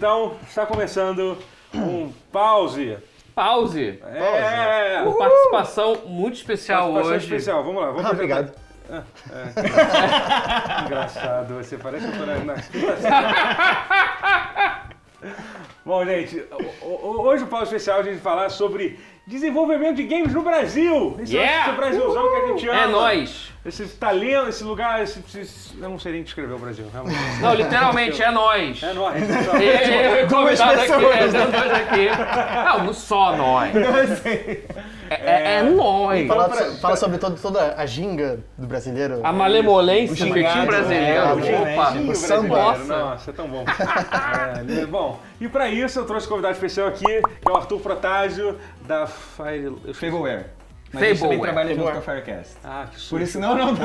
Então, está começando um pause. Pause. É, Uma participação muito especial participação hoje. especial. Vamos lá, vamos Ah, obrigado. Engraçado, você parece que eu tô na. Bom, gente, o- o- hoje o pause especial a gente vai falar sobre desenvolvimento de games no Brasil. Esse, Yeah! esse Brasilzão que a gente ama. É nóis. Esse talento, esse lugar, esse, esse- eu não sei nem descrever o Brasil, realmente. Não, literalmente, é nóis. É nóis. E- e- e- convidado aqui, é, dois aqui. Não, não só nós. É, é, é nóis. Fala, pra- fala sobre todo, toda a ginga do brasileiro. A malemolência O do brasileiro. é, o Opa. O samba. Nossa. É tão bom. É, bom, e pra isso eu trouxe um convidado especial aqui, que é o Arthur Protásio, da Fire... Fableware. Mas a gente também trabalha junto com a Firecast. Ah, que susto. Por isso, não, não, não.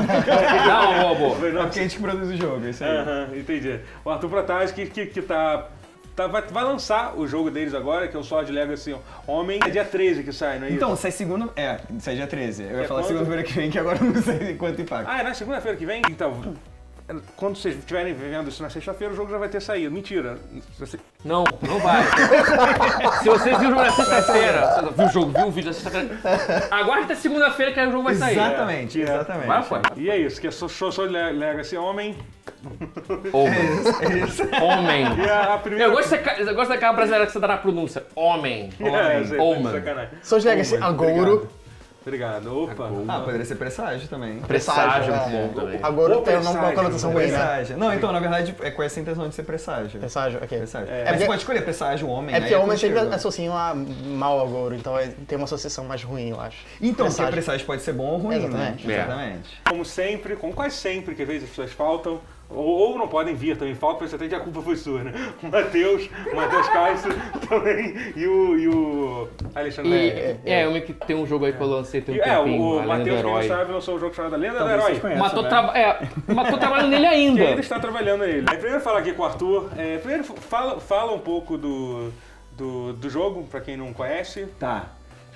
Foi, É não, porque a gente que produz o jogo, isso aí. Aham, entendi. O Arthur Protásio que, que, que tá... tá- vai, vai lançar o jogo deles agora, que é o Sword Legacy Homem. É dia 13 que sai, não é isso? Então, sai segunda. É, sai dia 13. Eu ia É falar quando? segunda-feira que vem, que agora eu não sei quanto impacto. Ah, é na segunda-feira que vem? Então, quando vocês estiverem vendo isso na sexta-feira, o jogo já vai ter saído. Mentira. Você- Não, não vai. Se você viu o jogo na sexta-feira, viu o jogo, viu o vídeo na sexta-feira, aguarde até segunda-feira que aí o jogo vai sair. Exatamente, É. exatamente. Vai, foi. E é isso, que é só só só Le- Legacy Homem. Homem. Homem. E a, a primeira... Eu gosto, dessa- eu gosto daquela brasileira que você dá na pronúncia. Homem. É, Homem. sacanagem. Sou de Legacy Homem, Agouro. Obrigado. Opa. Ah, poderia ser presságio também. Presságio, é. muito bom também. Agouro Ou tem uma, presságio, conotação ruim, né? Presságio. Não, então, na verdade, é com essa intenção de ser presságio. Presságio, ok. Presságio. É. Porque- você pode escolher presságio, homem. É porque aí homem sempre associam a mal agouro, então é- tem uma associação mais ruim, eu acho. Então, porque Presságio. presságio pode ser bom ou ruim, Exatamente. né? É. Exatamente. Como sempre, como quase sempre, que às vezes as pessoas faltam, ou, ou não podem vir também, faltam, você até que a culpa foi sua, né? O Matheus, o Matheus Castro também, e o, e o Alexandre. E, é, eu meio que tem um jogo aí que eu lancei tem um é, tempinho, o, o Matheus, quem sabe, lançou um jogo chamado Lenda do Talvez Herói. conheçam, Mas tô, né? traba é, mas tô trabalhando nele Que ainda ainda. está trabalhando nele. Aí, primeiro falar aqui com o Arthur. é, primeiro fala, fala um pouco do, do, do jogo, pra quem não conhece. Tá.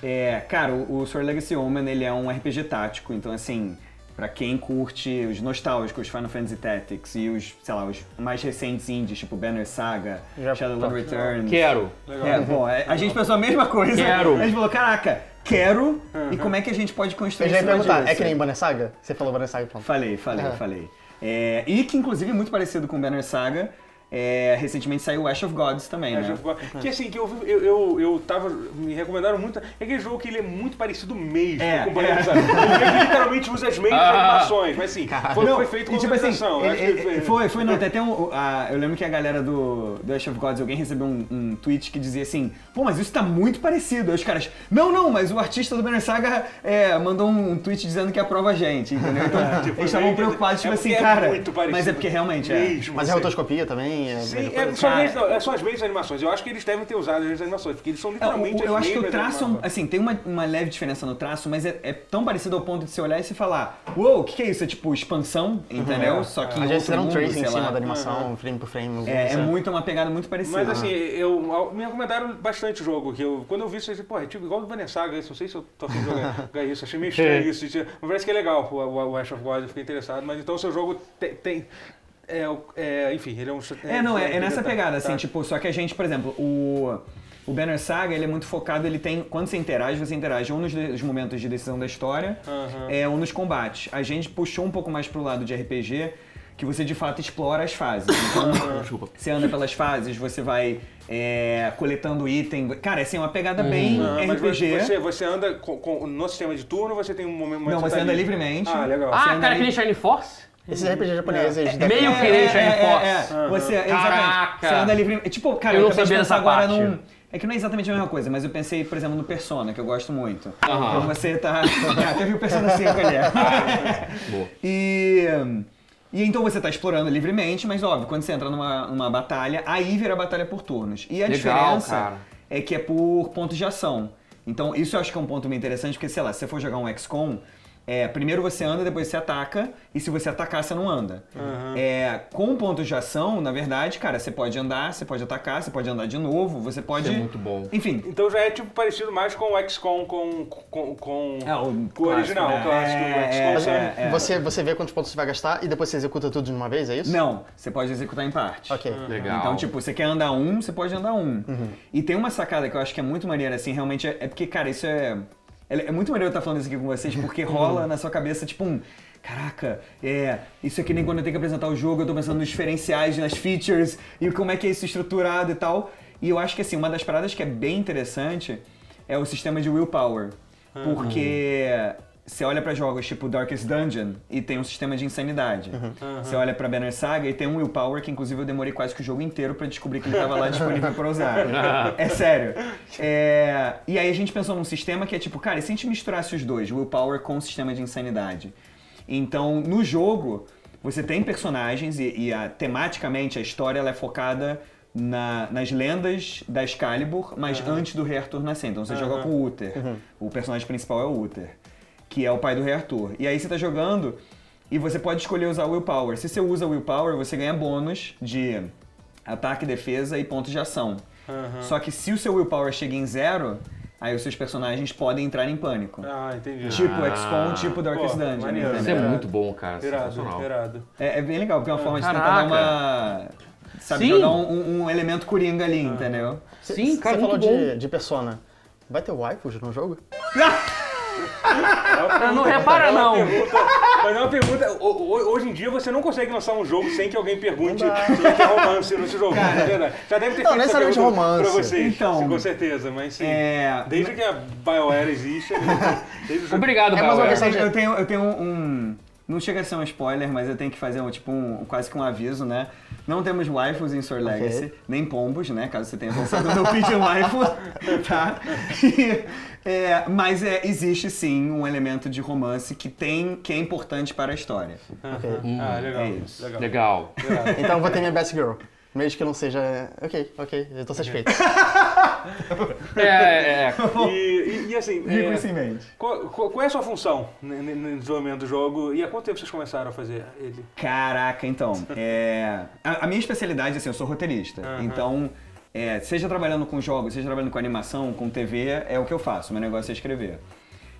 É, cara, o, o Sword Legacy Omen, ele é um RPG tático, então assim, pra quem curte os nostálgicos Final Fantasy Tactics e os, sei lá, os mais recentes indies, tipo Banner Saga, Já- Shadowrun Returns. Quero. Legal. É, bom, é, a gente pensou a mesma coisa. Quero. A gente falou, caraca, quero, e como é que a gente pode construir Eu já ia perguntar, disso? é que nem Banner Saga? Você falou Banner Saga, pronto. Falei, falei, Aham. falei. É, e que inclusive é muito parecido com Banner Saga. É, recentemente saiu Ash of Gods também, Ash né? of God. Que assim, que eu, vi- eu, eu, eu tava. Me recomendaram muito. É aquele jogo que ele é muito parecido mesmo É, com o é. Banner Saga. Ele literalmente usa as mesmas Ah. animações, mas assim, foi, Não, foi feito com tipo assim, ele- ele- foi, foi, não, até tem um, a- eu lembro que a galera do, do Ash of Gods, alguém recebeu um, um tweet que dizia assim, pô, mas isso tá muito parecido. Aí os caras, não, não, mas o artista do Banner Saga é, mandou um tweet dizendo que aprova a gente, entendeu? Então, Tipo, eles estavam que- preocupados, tipo é assim, é cara, muito parecido mas é porque realmente é. Mas é assim. rotoscopia também? É Sim, é coisa? só, as não, é só as mesmas animações. Eu acho que eles devem ter usado as mesmas animações, porque eles são É, o- literalmente eu as acho que o traço, animações. assim, tem uma, uma leve diferença no traço, mas é, é tão parecido ao ponto de você olhar e se falar, uou, o que, que é isso? É tipo expansão, entendeu? Só que A em gente fizeram um sei em cima lá. da animação, frame por frame. É, é muito uma pegada muito parecida. Mas assim, eu, me recomendaram bastante o jogo, que eu, quando eu vi isso, eu disse, pô, é tipo igual do Saga, isso, não sei se eu tô afim de jogar, jogar isso, achei meio estranho isso, mas parece que é legal o, o, o Ash of God, eu fiquei interessado, mas então o seu jogo tem... tem é, o- é, enfim, ele é um... É, não, é, é nessa tá, pegada, tá. assim, tipo, só que a gente, por exemplo, o, o Banner Saga, ele é muito focado, ele tem, quando você interage, você interage ou nos momentos de decisão da história, Aham. é, ou nos combates. A gente puxou um pouco mais pro lado de RPG, que você de fato explora as fases. Então, você anda pelas fases, você vai é, coletando item. Cara, assim, é uma pegada bem Ah, mas RPG. Você, você anda com, com- no sistema de turno, você tem um momento... Não, você tá anda livre. livremente. Ah, legal. Ah, cara, que nem Shine Force? Esses RPG japoneses... da- meio É, que nem é, Shining é, Force. é. Você, exatamente. Caraca. Você anda livre. Tipo, cara, Eu eu, não acabei de sabia pensar agora parte. num. É que não é exatamente a mesma coisa, mas eu pensei, por exemplo, no Persona, que eu gosto muito. Aham. Então você tá. Ah, teve o Persona 5 ali. Boa. E. E então você tá explorando livremente, mas óbvio, quando você entra numa, numa batalha, aí vira batalha por turnos. E a Legal, diferença cara. é que é por pontos de ação. Então isso eu acho que é um ponto bem interessante, porque sei lá, se você for jogar um XCOM, É, primeiro você anda, depois você ataca, e se você atacar, você não anda. É, com pontos de ação, na verdade, cara, você pode andar, você pode atacar, você pode andar de novo, você pode. Isso é muito bom. Enfim. Então já é tipo parecido mais com o XCOM, com, com, com, É, o com o original, clássico, o né? clássico É, do XCOM. é, é, é. Você, você vê quantos pontos você vai gastar e depois você executa tudo de uma vez, é isso? Não, você pode executar em parte. Ok. Legal. Então, tipo, você quer andar um, você pode andar um. E tem uma sacada que eu acho que é muito maneira, assim, realmente, é, é porque, cara, isso é. É, muito maneiro eu estar falando isso aqui com vocês, porque rola na sua cabeça, tipo, um. Caraca, é. Isso é que nem quando eu tenho que apresentar o jogo, eu tô pensando nos diferenciais, nas features, e como é que é isso estruturado e tal. E eu acho que, assim, uma das paradas que é bem interessante é o sistema de willpower. Porque. Você olha pra jogos tipo Darkest Dungeon e tem um sistema de insanidade. Você olha pra Banner Saga e tem um Willpower que, inclusive, eu demorei quase que o jogo inteiro pra descobrir que ele tava lá disponível pra usar. É sério. É, E aí a gente pensou num sistema que é tipo, cara, e se a gente misturasse os dois, Willpower com o sistema de insanidade? Então, no jogo, você tem personagens e, e a- tematicamente a história ela é focada na- nas lendas da Excalibur, mas antes do Rei Arthur nascer. Então você joga com o Uther. O personagem principal é o Uther, que é o pai do Rei Arthur. E aí você tá jogando e você pode escolher usar o Willpower. Se você usa o Willpower, você ganha bônus de ataque, defesa e pontos de ação. Só que se o seu Willpower chega em zero, aí os seus personagens podem entrar em pânico. Ah, entendi. Tipo Ah. XCOM, tipo Darkest Pô, Dungeon. maneiro. Isso entendeu? é muito bom, cara. Irado, Sensacional. irado. É, é bem legal, porque é uma forma de tentar Caraca. dar uma. Sabe, Sim. jogar um, um- elemento coringa ali, entendeu? Cê- Sim, cara, Você falou de, de Persona. Vai ter waifus no jogo? Não repara, não. Pergunta, mas é uma pergunta. ho- ho- Hoje em dia você não consegue lançar um jogo sem que alguém pergunte se ter romance nesse jogo. é verdade. Já deve ter Não, feito essa pergunta romance. pra vocês. Então, com certeza, mas sim. É, Desde que a BioWare existe. desde o jogo- Obrigado, É mais uma Bauer. questão eu, de- eu tenho, eu tenho um. Não chega a ser um spoiler, mas eu tenho que fazer um, tipo um, quase que um aviso, né? Não temos waifus em Sword. Legacy, nem pombos, né? Caso você tenha pensado no Pigeon Waifu, tá? E, é, mas é, existe sim um elemento de romance que tem que é importante para a história. Ok. Ah, legal. É isso. legal. Legal. Então eu vou ter minha Best Girl. Mesmo que não seja. Ok, ok, eu tô satisfeito. É, é, é. E, e- e assim, Rico é, isso em mente. qual, qual- é a sua função no, desenvolvimento do jogo e há quanto tempo vocês começaram a fazer ele? Caraca, então. É, a, a minha especialidade, assim, eu sou roteirista. Então, é, seja trabalhando com jogos, seja trabalhando com animação, com TV, é o que eu faço. Meu negócio é escrever.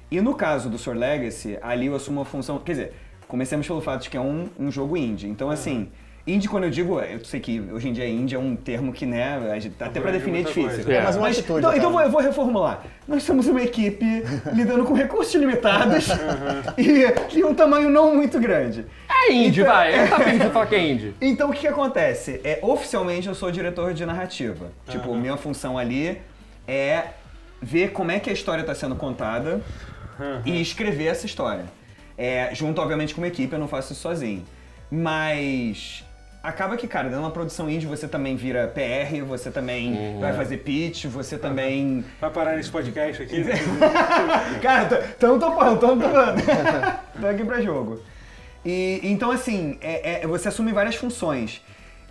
E no caso do Sword Legacy, ali eu assumo uma função. Quer dizer, comecemos pelo fato de que é um, um jogo indie. Então, assim. Indie, quando eu digo, eu sei que hoje em dia indie é um termo que, né, gente- até pra Abrange definir é difícil. coisa. É. Mas uma Mas, atitude. então, então eu vou, reformular. Nós somos uma equipe lidando com recursos limitados e, e um tamanho não muito grande. É indie, Então- vai. Eu tá falar que é indie. Então o que, que acontece? É, oficialmente eu sou diretor de narrativa. Tipo, minha função ali é ver como é que a história está sendo contada e escrever essa história. É, junto, obviamente, com uma equipe, eu não faço isso sozinho. Mas acaba que, cara, de uma produção indie você também vira PR, você também vai fazer pitch, você também. Vai parar nesse podcast aqui? Cara, tô- tamo topando, tamo topando. Tô aqui pra jogo. E, então, assim, é- é- você assume várias funções.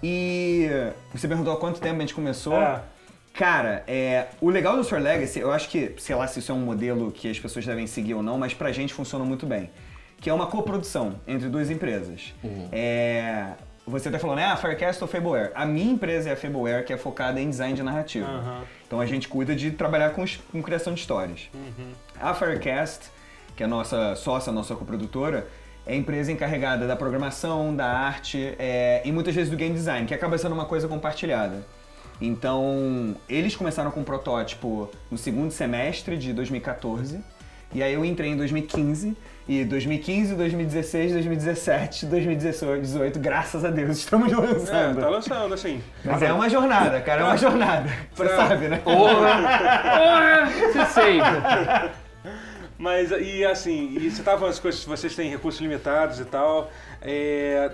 E você perguntou há quanto tempo a gente começou. É. Cara, é, o legal do Sword Legacy, eu acho que, sei lá se isso é um modelo que as pessoas devem seguir ou não, mas pra gente funciona muito bem. Que é uma coprodução entre duas empresas. É, você até falou, né? Ah, Firecast ou Fableware. A minha empresa é a Fableware, que é focada em design de narrativa. Aham. Então a gente cuida de trabalhar com, com criação de histórias. A Firecast, que é a nossa sócia, a nossa coprodutora, é a empresa encarregada da programação, da arte é, e muitas vezes do game design, que acaba sendo uma coisa compartilhada. Então, eles começaram com um protótipo no segundo semestre de 2014, e aí eu entrei em 2015, e 2015, 2016, 2017, 2018, graças a Deus, estamos É, lançando. tá lançando, assim. Mas é uma jornada, cara, é uma jornada. Você Pra- sabe, né? Porra! Porra! Você sei. Mas, e assim, e você tava falando as coisas, vocês têm recursos limitados e tal. É,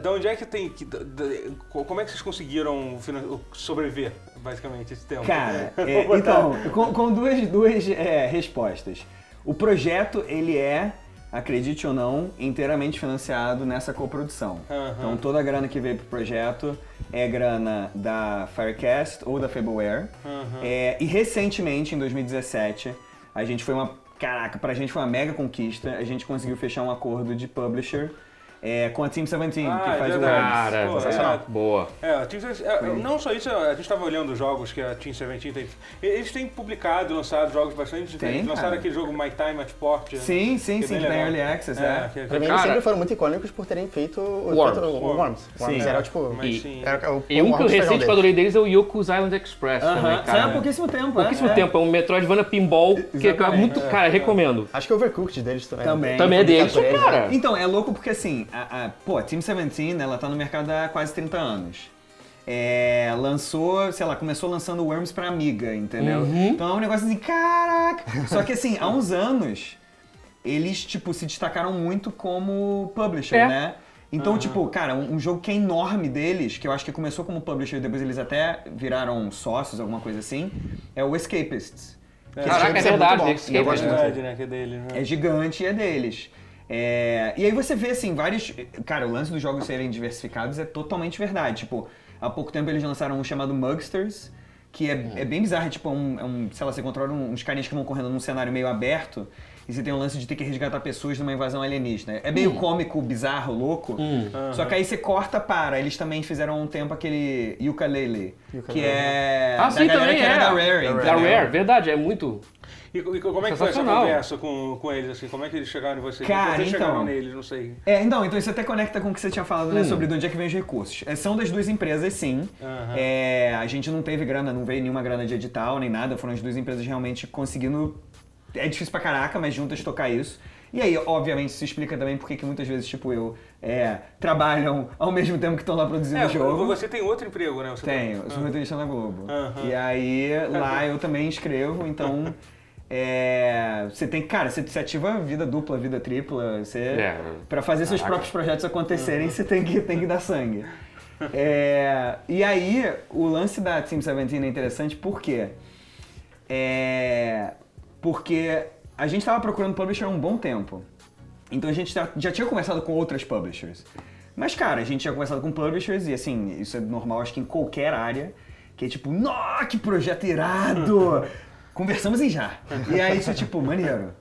da onde é que tem. que- da- da- como é que vocês conseguiram sobreviver, basicamente, esse tempo? Cara, é, então, com, com duas, duas é, respostas. O projeto, ele é, acredite ou não, inteiramente financiado nessa coprodução. Aham. Então, toda a grana que veio pro projeto é grana da Firecast ou da Fableware. Aham. É, e recentemente, em 2017, a gente foi uma caraca, pra gente foi uma mega conquista. A gente conseguiu fechar um acordo de publisher é, com a Team 17, Ah, que é faz o. Cara, Pô, sensacional. é. Boa. É, a Team 17 é, não só isso, a gente estava olhando os jogos que a Team 17 tem. Eles têm publicado e lançado jogos bastante diferentes. Tem, lançaram cara. aquele jogo My Time at Port. Sim, sim, é sim, bem que em legal. Early Access, é. que- Pra mim, Cara- eles sempre foram muito icônicos por terem feito o Worms. Worms. Worms. Worms Sim. era tipo. Mas E- sim. Era o, E um que eu recente que adorei deles é o Yoku's Island Express também, Aham, cara. Saiu há pouquíssimo tempo, Pouquíssimo é, tempo, é um Metroidvania Pinball que, é muito, é, cara, é. recomendo. Acho que o Overcooked deles também. Também. Também é deles, cara. Então, é louco porque assim, a, a, pô, a Team 17, ela tá no mercado há quase 30 anos. É, lançou, sei lá, começou lançando Worms pra Amiga, entendeu? Uhum. Então é um negócio assim, caraca! Só que assim, há uns anos, eles, tipo, se destacaram muito como publisher, É. né? Então, tipo, cara, um, um jogo que é enorme deles, que eu acho que começou como publisher e depois eles até viraram sócios, alguma coisa assim, é o Escapists. Que Caraca, é é verdade. é- muito. verdade, né? Que é dele. Né? É gigante e é deles. É, E aí você vê, assim, vários... Cara, o lance dos jogos serem diversificados é totalmente verdade. Tipo, há pouco tempo eles lançaram um chamado Mugsters, que é, é bem bizarro. É tipo, um, é um- sei lá, você controla uns carinhas que vão correndo num cenário meio aberto e você tem o lance de ter que resgatar pessoas numa invasão alienígena. É meio cômico, bizarro, louco. Só que aí você corta para. Eles também fizeram há um tempo aquele Ukulele, que Ukulele. é Ah, da sim, galera também que era é. da Rare. Da? Rare, verdade, é muito. E, e como é que foi essa conversa com, com eles? Assim? Como é que eles chegaram em você? Cara, Vocês chegaram então- neles, não sei. É, então, então isso até conecta com o que você tinha falado, Hum. né, sobre de onde é que vem os recursos. É, são das duas empresas, sim. Aham. É, a gente não teve grana, não veio nenhuma grana de edital nem nada, foram as duas empresas realmente conseguindo. É difícil pra caraca, mas juntas tocar isso. E aí, obviamente, isso explica também porque que muitas vezes, tipo eu, é, trabalham ao mesmo tempo que estão lá produzindo É, o jogo. você tem outro emprego, né? Você Tenho, tá- sou roteirista na Globo. Aham. E aí, lá eu também escrevo, então. É, você tem, cara, você, você ativa vida dupla, vida tripla, você, É. pra fazer seus Caraca. próprios projetos acontecerem, você tem que, tem que dar sangue. É, e aí, o lance da Team 17 é interessante por quê? É, porque a gente estava procurando publisher há um bom tempo. Então a gente já, já tinha conversado com outras publishers. Mas, cara, a gente tinha conversado com publishers e, assim, isso é normal, acho que em qualquer área, que é tipo, nó, que projeto irado! Conversamos em já. E aí, isso é tipo, maneiro.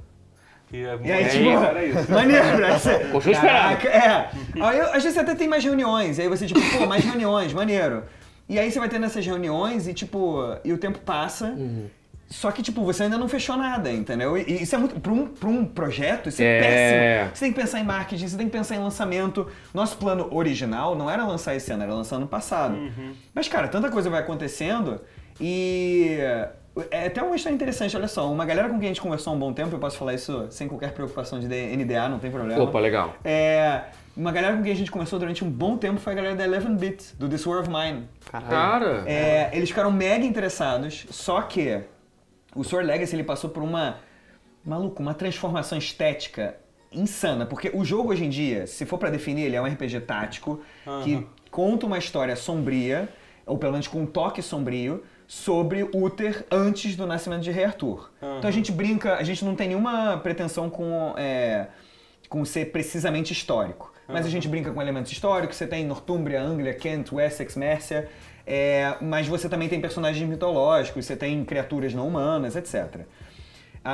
E, é, E aí, é, tipo, era isso. maneiro, né? Você- Continua É. Aí, eu- às vezes você até tem mais reuniões, aí você, tipo, pô, mais reuniões, maneiro. E aí você vai tendo essas reuniões e, tipo, e o tempo passa. Só que, tipo, você ainda não fechou nada, entendeu? E isso é muito. Pra um, pra um projeto, isso é, É. péssimo. Você tem que pensar em marketing, você tem que pensar em lançamento. Nosso plano original não era lançar esse ano, era lançar ano passado. Mas, cara, tanta coisa vai acontecendo e. É até uma história interessante, olha só. Uma galera com quem a gente conversou há um bom tempo, eu posso falar isso sem qualquer preocupação de NDA, não tem problema. Opa, legal. É, uma galera com quem a gente conversou durante um bom tempo foi a galera da 11-Bit, do This War of Mine. Caralho. Cara. É, eles ficaram mega interessados, só que o Sword Legacy ele passou por uma maluco, uma transformação estética insana, porque o jogo hoje em dia, se for pra definir, ele é um RPG tático que conta uma história sombria, ou pelo menos com um toque sombrio, sobre Uther antes do nascimento de Rei Arthur. Então a gente brinca, a gente não tem nenhuma pretensão com é, com ser precisamente histórico. Mas a gente brinca com elementos históricos, você tem Northumbria, Anglia, Kent, Wessex, Mércia, é, mas você também tem personagens mitológicos, você tem criaturas não humanas, etc.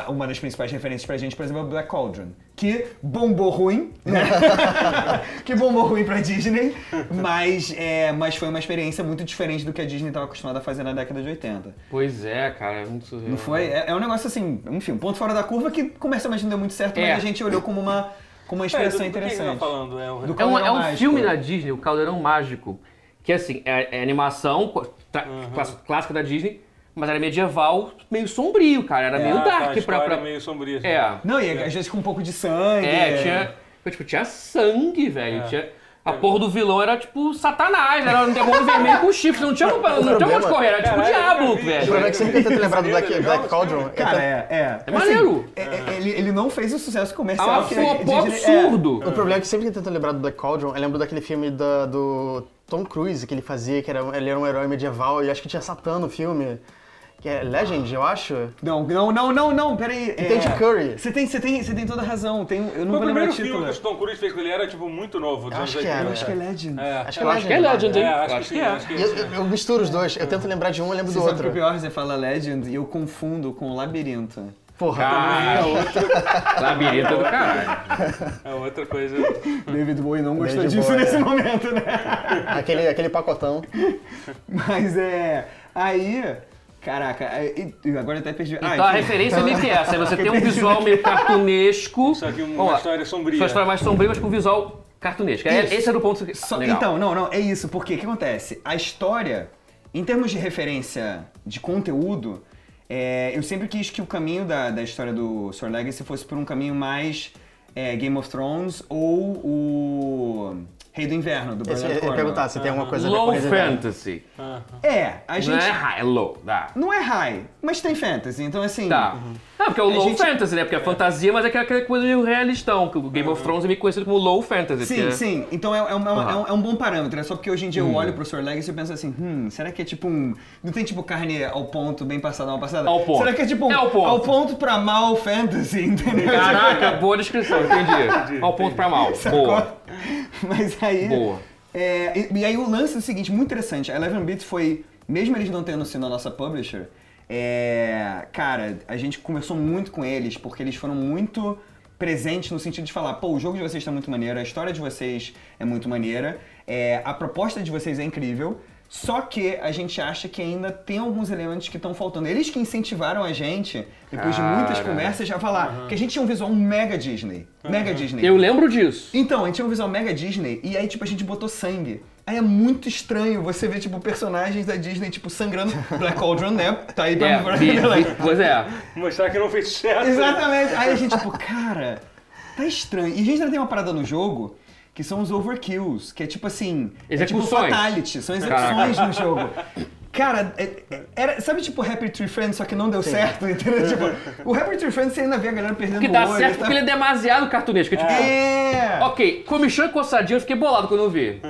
Uma das principais referências pra gente, por exemplo, é o Black Cauldron, que bombou ruim, né? que bombou ruim pra Disney, mas, é, mas foi uma experiência muito diferente do que a Disney estava acostumada a fazer na década de 80. Pois é, cara, é muito surreal. Não foi? É, é um negócio assim, enfim, um ponto fora da curva que comercialmente não deu muito certo, É. mas a gente olhou como uma, como uma É, do, inspiração do que que você tá interessante. falando? É, o- Do É um, é um filme da Disney, o Caldeirão Mágico, que assim, é, é animação Uhum. clássica da Disney, mas era medieval, meio sombrio, cara, era meio Ah, tá, dark pra... é meio sombria. assim. É, Não, e às vezes com um pouco de sangue. é, tinha... Tipo, tinha sangue, velho, É. tinha... A porra do vilão era tipo satanás, era um demônio vermelho com chifre, não tinha, não tinha onde correr, era tipo o diabo, nunca vi. O velho. problema é que sempre que eu tento lembrar do Black, Black Cauldron, Cara, é, é. É maneiro. é, é, ele, ele não fez o sucesso Ah, comercial que foi a um é. absurdo. O problema é que sempre que eu tento lembrar do Black Cauldron, eu lembro daquele filme da- do Tom Cruise que ele fazia, que era, ele era um herói medieval e acho que tinha Satã no filme. Que é Legend, eu acho. Não, não, não, não, não, peraí. Que tem Tim Curry. Você tem, você tem, você tem toda a razão. Tem, eu não Foi vou o primeiro título. filme que o Tom Cruise fez quando ele era tipo muito novo. dos acho anos que 80. era. Eu acho que é Legend. É, Acho que Eu é acho que é Legend, Legend, hein? É, Eu acho que é. acho que E eu, eu- eu misturo os dois. Eu tento lembrar de um, eu lembro Você do sabe que o outro. pior, você fala Legend e eu confundo com Labirinto. Porra. Cara, labirinto do caralho. É outra coisa. David Bowie não gostou David disso Bowie, nesse é. momento, né? Aquele, aquele pacotão. Mas é. Aí. Caraca, e agora eu até perdi. Ah, Então a enfim. referência é meio que essa. Você tem um visual meio cartunesco. Só que uma Ó, história sombria. Uma história mais sombria, mas com visual cartunesco. É- Isso. Esse era o ponto que... Só- Legal. então, não, não, é isso, porque o que acontece? A história, em termos de referência de conteúdo, é, eu sempre quis que o caminho da, da história do Sword Legacy fosse por um caminho mais é, Game of Thrones ou o Rei do Inverno, do Bernard eu ia Cornwell. perguntar se tem alguma coisa a ver com Low fantasy. É, a Não gente... é high, é low. Dá. Não é high, mas tem fantasy, então assim... Tá. Não, porque é o low gente- fantasy, né? Porque é fantasia, mas é aquela- coisa meio realistão. Que o Game of Thrones é meio conhecido como low fantasy. Sim, é- sim. Então é, é uma- Aham. é um, é um bom parâmetro. É só porque hoje em dia eu olho pro Sword Legacy e penso assim, hum, será que é tipo um. Não tem tipo carne ao ponto, bem passada, mal passada? Ao ponto. Será que é tipo um, É ao ponto. ao ponto pra mal fantasy, entendeu? Caraca, boa descrição, entendi. Ao ponto pra mal. Boa. Mas aí. Boa. é, e, e aí o lance é o seguinte, muito interessante. A Eleven Bits foi, mesmo eles não tendo sido a nossa publisher, é, cara, a gente conversou muito com eles porque eles foram muito presentes no sentido de falar, pô, o jogo de vocês está muito maneiro, a história de vocês é muito maneira, é, a proposta de vocês é incrível. Só que a gente acha que ainda tem alguns elementos que estão faltando. Eles que incentivaram a gente, depois de muitas Cara. conversas, já falar que a gente tinha um visual mega Disney. Mega Disney. Eu lembro disso. Então, a gente tinha um visual mega Disney e aí, tipo, a gente botou sangue. Aí é muito estranho você ver, tipo, personagens da Disney, tipo, sangrando. Black Cauldron, né? Tá aí pra... É, pois é. Mostrar que não fez sucesso. Exatamente. Aí a gente, tipo, cara, tá estranho. E a gente ainda tem uma parada no jogo que são os overkills, que é tipo assim... É tipo Execuções. fatality, são execuções no jogo. Cara, é- é- era, sabe tipo Happy Tree Friends, só que não deu certo, entendeu? Tipo, o Happy Tree Friends você ainda vê a galera perdendo Que dá o olho. certo tá? porque ele é demasiado cartunesco. É tipo, É! ok, comichão e coçadinho, eu fiquei bolado quando eu vi.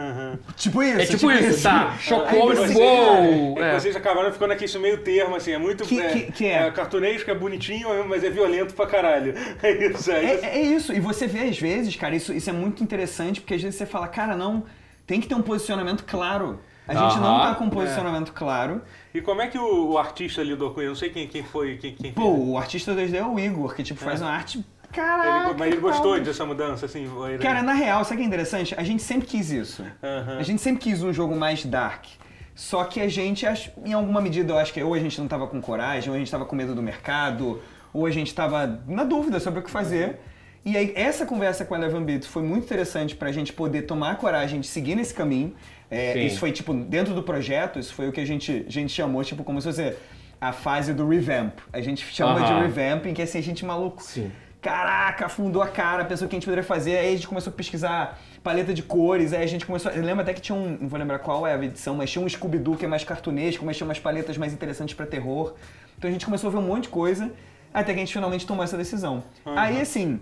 Tipo isso, É tipo, isso, tá? Aí Chocou e vocês- uou! é, É. Vocês acabaram ficando aqui isso meio termo, assim, é muito. Que- é, que- que é? cartunesco, é bonitinho, mas é violento pra caralho. É isso, é, isso. É, é isso, e você vê às vezes, cara, isso, isso é muito interessante, porque às vezes você fala, cara, não, tem que ter um posicionamento claro. A gente não tá com um posicionamento claro. E como é que o, o artista lidou com isso? Não sei quem, quem foi, quem, quem Pô, fez. o artista 2D é o Igor, que tipo, faz uma arte. Caraca! Ele, mas ele gostou dessa mudança, assim? ele- Cara, na real, sabe o que é interessante? A gente sempre quis isso. Aham. A gente sempre quis um jogo mais dark. Só que a gente, ach- em alguma medida, eu acho que ou a gente não tava com coragem, ou a gente tava com medo do mercado, ou a gente tava na dúvida sobre o que fazer. E aí, essa conversa com a Eleven Bits foi muito interessante pra gente poder tomar a coragem de seguir nesse caminho. É, isso foi, tipo, dentro do projeto, isso foi o que a gente, a gente chamou, tipo, como se fosse a fase do revamp. A gente chama de Aham. revamp, em que assim, a gente maluco. Sim. Caraca, afundou a cara, pensou o que a gente poderia fazer, aí a gente começou a pesquisar paleta de cores, aí a gente começou. Eu lembro até que tinha um. Não vou lembrar qual é a edição, mas tinha um Scooby-Doo que é mais cartunesco, mas tinha umas paletas mais interessantes pra terror. Então a gente começou a ver um monte de coisa, até que a gente finalmente tomou essa decisão. Aí assim,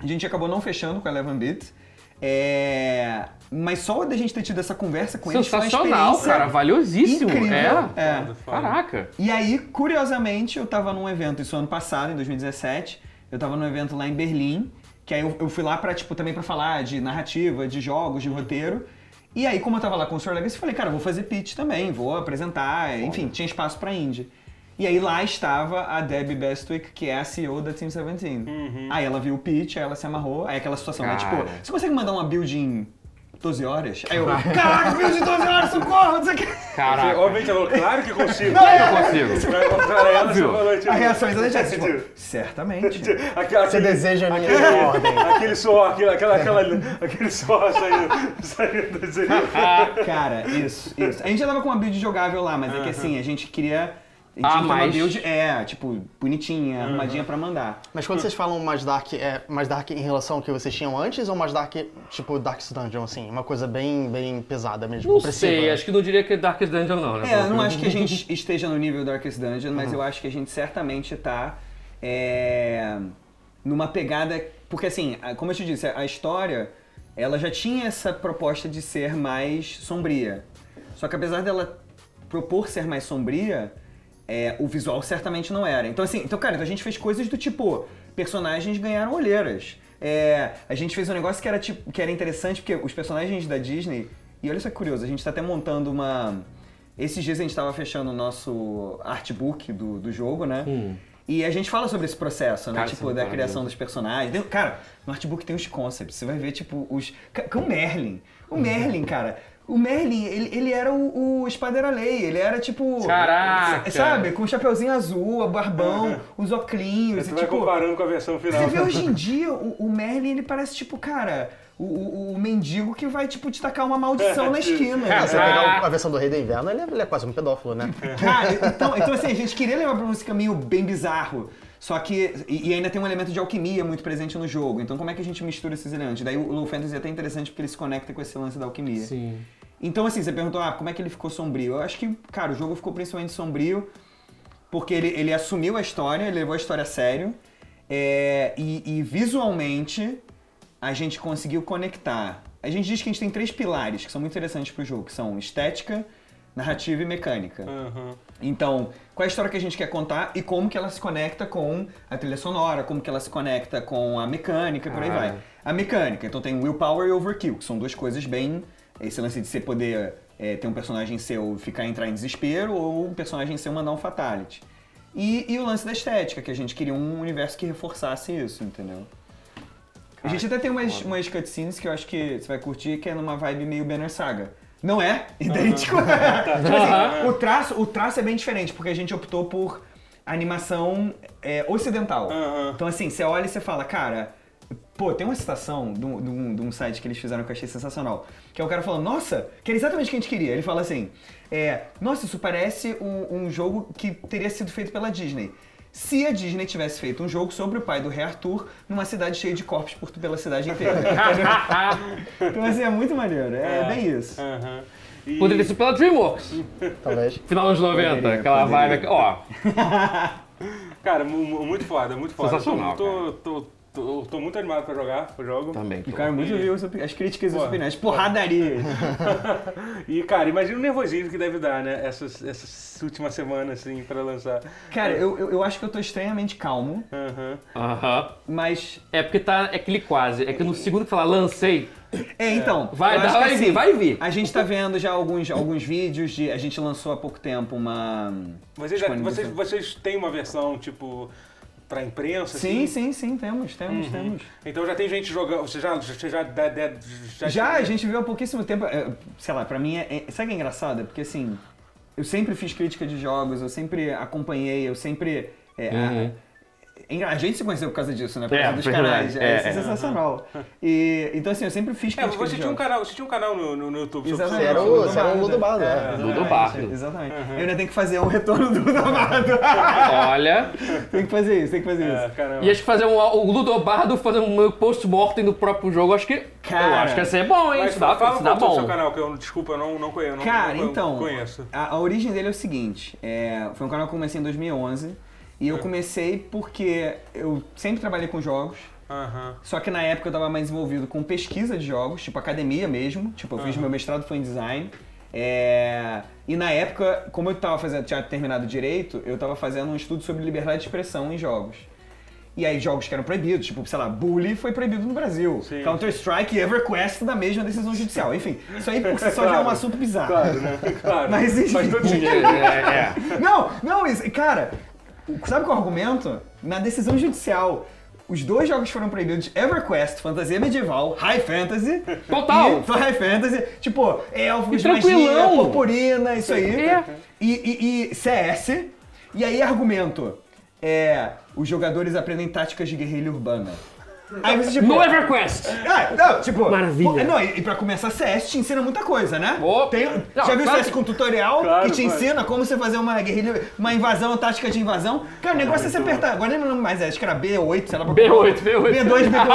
a gente acabou não fechando com a Eleven Bit. É... Mas só da gente ter tido essa conversa com eles foi uma Sensacional, experiência cara. Valiosíssimo. incrível. É. É. Caraca. E aí, curiosamente, eu tava num evento, isso ano passado, em 2017, eu tava num evento lá em Berlim, que aí eu, eu fui lá pra, tipo, também pra falar de narrativa, de jogos, de roteiro. E aí, como eu tava lá com o Sr. Legacy, eu falei, cara, eu vou fazer pitch também, vou apresentar, enfim, tinha espaço pra indie. E aí lá estava a Debbie Bestwick, que é a CEO da Team 17. Aí ela viu o pitch, aí ela se amarrou, aí aquela situação, né, tipo, você consegue mandar uma build em 12 horas? Aí eu, caraca, build em 12 horas, socorro, não sei o que. Você, Caraca. obviamente, ela falou, claro que consigo. Eu consigo. Pra encontrar ela, você falou, tipo, A reação exatamente é essa, tipo, tipo, certamente. aquela- Você aquele- deseja a minha ordem. Aquele suor, aquele, aquela, aquela, aquele suor saindo, saindo desse- Cara, isso, isso. A gente já tava com uma build jogável lá, mas é que assim, a gente queria. Ah, mas- build, é, tipo, bonitinha, arrumadinha pra mandar. Mas quando vocês falam mais dark, é mais dark em relação ao que vocês tinham antes ou mais dark, tipo Darkest Dungeon, assim? Uma coisa bem, bem pesada mesmo, Não opressiva? sei, acho que não diria que é Darkest Dungeon, não, né? É, eu não acho que a gente esteja no nível Darkest Dungeon, mas eu acho que a gente certamente tá é, numa pegada. Porque assim, como eu te disse, a história ela já tinha essa proposta de ser mais sombria. Só que apesar dela propor ser mais sombria, é, o visual certamente não era. Então, assim, então, cara, então a gente fez coisas do tipo, personagens ganharam olheiras. É, a gente fez um negócio que era, tipo, que era interessante, porque os personagens da Disney. E olha só que curioso, a gente tá até montando uma. Esses dias a gente tava fechando o nosso artbook do, do jogo, né? E a gente fala sobre esse processo, né? Cara, tipo, é da criação dos personagens. Cara, no artbook tem os concepts. Você vai ver, tipo, os. Com o Merlin. O Merlin, cara. O Merlin, ele, ele era o, o Espadera-Lei. Ele era, tipo. Caraca! Sabe? Com o chapeuzinho azul, barbão, os oclinhos. Você e, vai tipo, comparando com a versão final. você vê hoje em dia, o, o Merlin, ele parece, tipo, cara. O, o, o mendigo que vai, tipo, te tacar uma maldição na esquina. Se você pegar a versão do Rei do Inverno, ele é, ele é quase um pedófilo, né? Cara, então, então assim, a gente queria levar pra esse caminho bem bizarro. Só que. E, e ainda tem um elemento de alquimia muito presente no jogo. Então, como é que a gente mistura esses elementos? Daí o Low Fantasy é até interessante porque ele se conecta com esse lance da alquimia. Sim. Então, assim, você perguntou, ah, como é que ele ficou sombrio? Eu acho que, cara, o jogo ficou principalmente sombrio porque ele, ele assumiu a história, ele levou a história a sério. é, e, e visualmente a gente conseguiu conectar. A gente diz que a gente tem três pilares que são muito interessantes pro jogo, que são estética, narrativa e mecânica. Aham. Então, qual é a história que a gente quer contar e como que ela se conecta com a trilha sonora, como que ela se conecta com a mecânica por aí Ah. vai. A mecânica, então tem willpower e overkill, que são duas coisas bem... Esse lance de você poder é, ter um personagem seu ficar entrar em desespero ou um personagem seu mandar um fatality. E, e o lance da estética, que a gente queria um universo que reforçasse isso, entendeu? a gente até tem umas, umas cutscenes que eu acho que você vai curtir, que é numa vibe meio Banner Saga. Não é? Idêntico. Tipo assim, o, traço, o traço é bem diferente, porque a gente optou por animação é, ocidental. Então assim, você olha e você fala, cara, pô, tem uma citação de um, de um- de um site que eles fizeram que eu achei sensacional. Que é o cara falando, nossa, que era exatamente o que a gente queria. Ele fala assim, é, nossa, isso parece um, um jogo que teria sido feito pela Disney. Se a Disney tivesse feito um jogo sobre o pai do rei Arthur numa cidade cheia de corpos por pela cidade inteira. então assim, é muito maneiro. É, bem isso. Aham. E- Poderia sido pela DreamWorks. Talvez. Final dos 90, Poderia, aquela poderia. vibe. Ó, Cara, mu- mu- muito foda, muito foda. Sensacional, Tô, tô, tô, tô muito animado pra jogar o jogo. também. E o cara muito viu as críticas e as Pô. opiniões. Porradaria. E, cara, imagina o nervosismo que deve dar, né? Essas, essas últimas semanas, assim, pra lançar. Cara, eu, eu, eu acho que eu tô estranhamente calmo, Aham. Aham. mas. É porque tá. É aquele quase. É que no segundo que fala lancei, É, então. vai dar, acho que vai assim, vir, vai vir. A gente tá vendo já alguns, alguns vídeos de. A gente lançou há pouco tempo uma. Vocês, já- vocês, vocês têm uma versão, tipo, pra imprensa? Sim, assim? sim, sim, temos, temos, temos. Então já tem gente jogando. Você já. Você já, já, já, Já, a gente viu há pouquíssimo tempo. é, Sei lá, pra mim é. é- Sabe o que é engraçado? Porque assim. Eu sempre fiz crítica de jogos, eu sempre acompanhei, eu sempre. é, a- Uhum. engra- A gente se conheceu por causa disso, né? Por É, causa dos verdade. canais. É, É, é é. sensacional. E, então, assim, eu sempre fiz É, você de tinha um jogos. canal, você tinha um canal no, no, no YouTube Exatamente. Você era o, você era o Ludo Bardo, É? Ludo exatamente, Bardo. Exatamente. Eu ainda tenho que fazer um retorno do Bardo. Olha. tem que fazer isso, tem que fazer É, isso. caramba. E acho que fazer um, o Ludobardo fazer um post-mortem do próprio jogo, acho que. eu Cara, acho que ia ser bom, hein? Mas isso dá, fala isso um dá pouco do seu canal, que eu, desculpa, eu não, não conheço. não- Cara, não, então, conheço. A, a origem dele é o seguinte, é, foi um canal que eu comecei em 2011, e eu comecei porque eu sempre trabalhei com jogos, Aham. só que na época eu tava mais envolvido com pesquisa de jogos, tipo academia mesmo, tipo eu fiz meu mestrado foi em design, é, e na época, como eu tava fazendo, tinha terminado direito, eu tava fazendo um estudo sobre liberdade de expressão em jogos. E aí jogos que eram proibidos, tipo, sei lá, Bully foi proibido no Brasil. Counter-Strike e EverQuest da mesma decisão judicial. Enfim, isso aí por si só já é um Claro. assunto bizarro. Claro, né? Claro. Mas enfim. Faz todo. É, é. Não, não, isso, cara, sabe qual é o argumento? Na decisão judicial, os dois jogos foram proibidos, EverQuest, fantasia medieval, high fantasy. Total. E, high fantasy, tipo, elfos, magia, tranquilão. purpurina, isso aí. É. E, e- e CS. E aí, argumento, é, os jogadores aprendem táticas de guerrilha urbana. Aí você, tipo... No EverQuest! Ah, não, tipo. Maravilha. pô, não, e, e pra começar, CS te ensina muita coisa, né? Opa. Tem, Não, já viu claro CS com tutorial Claro, que te claro. ensina como você fazer uma guerrilha, uma invasão, uma tática de invasão? Cara, o negócio é você apertar. Agora nem lembro mais, acho que era B8, sei lá. pra- B8, B8. B2, B2. compra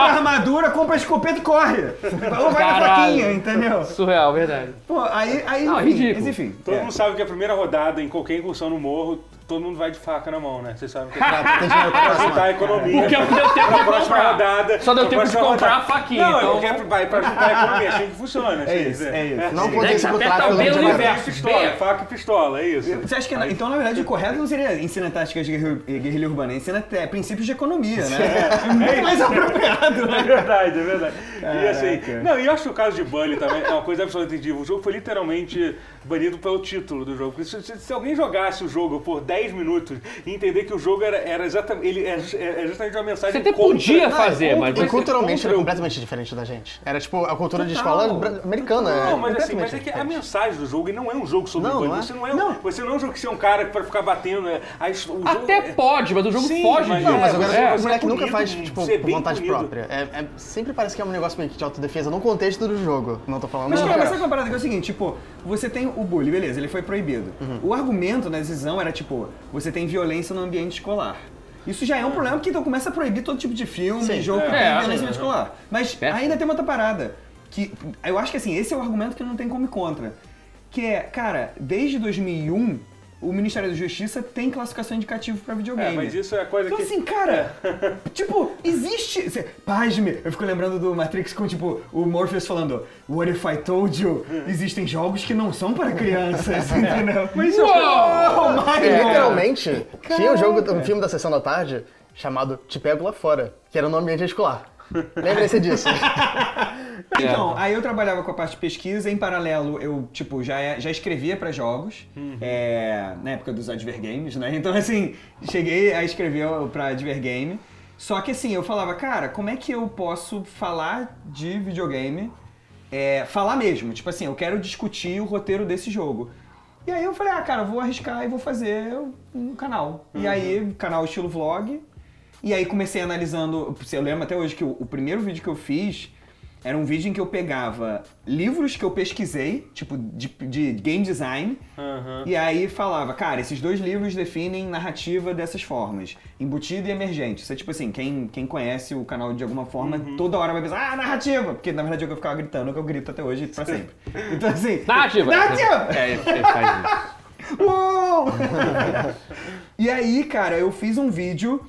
a armadura, compra a escopeta e corre. Ou vai na Caralho. faquinha, entendeu? Surreal, verdade. Pô, aí, aí Não, enfim, ridículo. mas enfim. Todo é. mundo sabe que a primeira rodada em qualquer incursão no morro, todo mundo vai de faca na mão, né? Vocês sabem que Pra ter dinheiro pra ajudar a economia. Porque é o que deu tempo próxima comprar. rodada. Só deu tempo de comprar rodada. a faquinha, Não, então- eu quero vai pra ajudar a economia, assim que funciona. É isso, é isso. Não É poder que ser você pro aperta tráfico o B de no dinheiro. inverso. Pistola, faca e pistola, é isso. Você acha que, na- então, na verdade, o correto não seria ensinar táticas de guerrilha, guerrilha urbana, ensina até princípios de economia, né? É muito mais apropriado, É né? verdade, é verdade. E assim, Caraca. não, e eu acho que o caso de Bully também é uma coisa absolutamente entendível. O jogo foi literalmente banido pelo título do jogo. Porque se, se- se alguém jogasse o jogo por 10 minutos e entender que o jogo era, era exatamente. Ele é, é justamente uma mensagem. Você até contra- podia Não, fazer, contra- mas E você- culturalmente contra era completamente diferente da gente. Era tipo a cultura de escola americana. Não, é mas assim, mas é que a mensagem do jogo não é um jogo sobre Não, é. Você não é, um- Não. você não é um jogo que você é um cara pra ficar batendo. É, a his- o jogo Até é- pode, mas o jogo Sim, foge mas-. Não, mas É, agora você- o moleque é nunca faz, tipo, é por vontade punido. própria. É, é- sempre parece que é um negócio meio que de autodefesa no contexto do jogo. Não tô falando Mas, cara, mas sabe uma parada que é o seguinte, tipo, você tem o bullying, beleza, ele foi proibido. O argumento na decisão era, tipo, você tem violência no ambiente escolar. Isso já é um problema, porque então começa a proibir todo tipo de filme, Sim. jogo que É. tem É, violência no sim. ambiente escolar. Mas ainda tem uma outra parada, que eu acho que assim, esse é o argumento que não tem como ir contra. Que é, cara, desde 2001, o Ministério da Justiça tem classificação indicativa pra videogame. É, mas isso é coisa Então que. assim, cara, tipo, existe. Pasme, eu fico lembrando do Matrix com, tipo, o Morpheus falando, What if I told you? Existem jogos que não são para crianças, entendeu? Mas Uou! Oh my É, literalmente, tinha um jogo, um filme da Sessão da Tarde chamado Te Pego Lá Fora, que era no ambiente escolar. Lembrem-se disso. Então, aí eu trabalhava com a parte de pesquisa, em paralelo eu, tipo, já, já escrevia para jogos, é, na época dos Advergames, né? Então, assim, cheguei a escrever para Advergame, só que assim, eu falava, cara, como é que eu posso falar de videogame, é, falar mesmo, tipo assim, eu quero discutir o roteiro desse jogo. E aí eu falei, ah, cara, vou arriscar e vou fazer um canal. E aí, canal estilo vlog, e aí comecei analisando. Eu lembro até hoje que o, o primeiro vídeo que eu fiz era um vídeo em que eu pegava livros que eu pesquisei, tipo, de, de game design, Aham. e aí falava, cara, esses dois livros definem narrativa dessas formas, embutido e emergente. Isso é tipo assim, quem, quem conhece o canal de alguma forma, toda hora vai pensar, ah, narrativa! Porque na verdade é o que eu ficava gritando, que eu grito até hoje pra sempre. Então assim. Narrativa! Narrativa! É, ele ele faz isso. Uou! e aí, cara, eu fiz um vídeo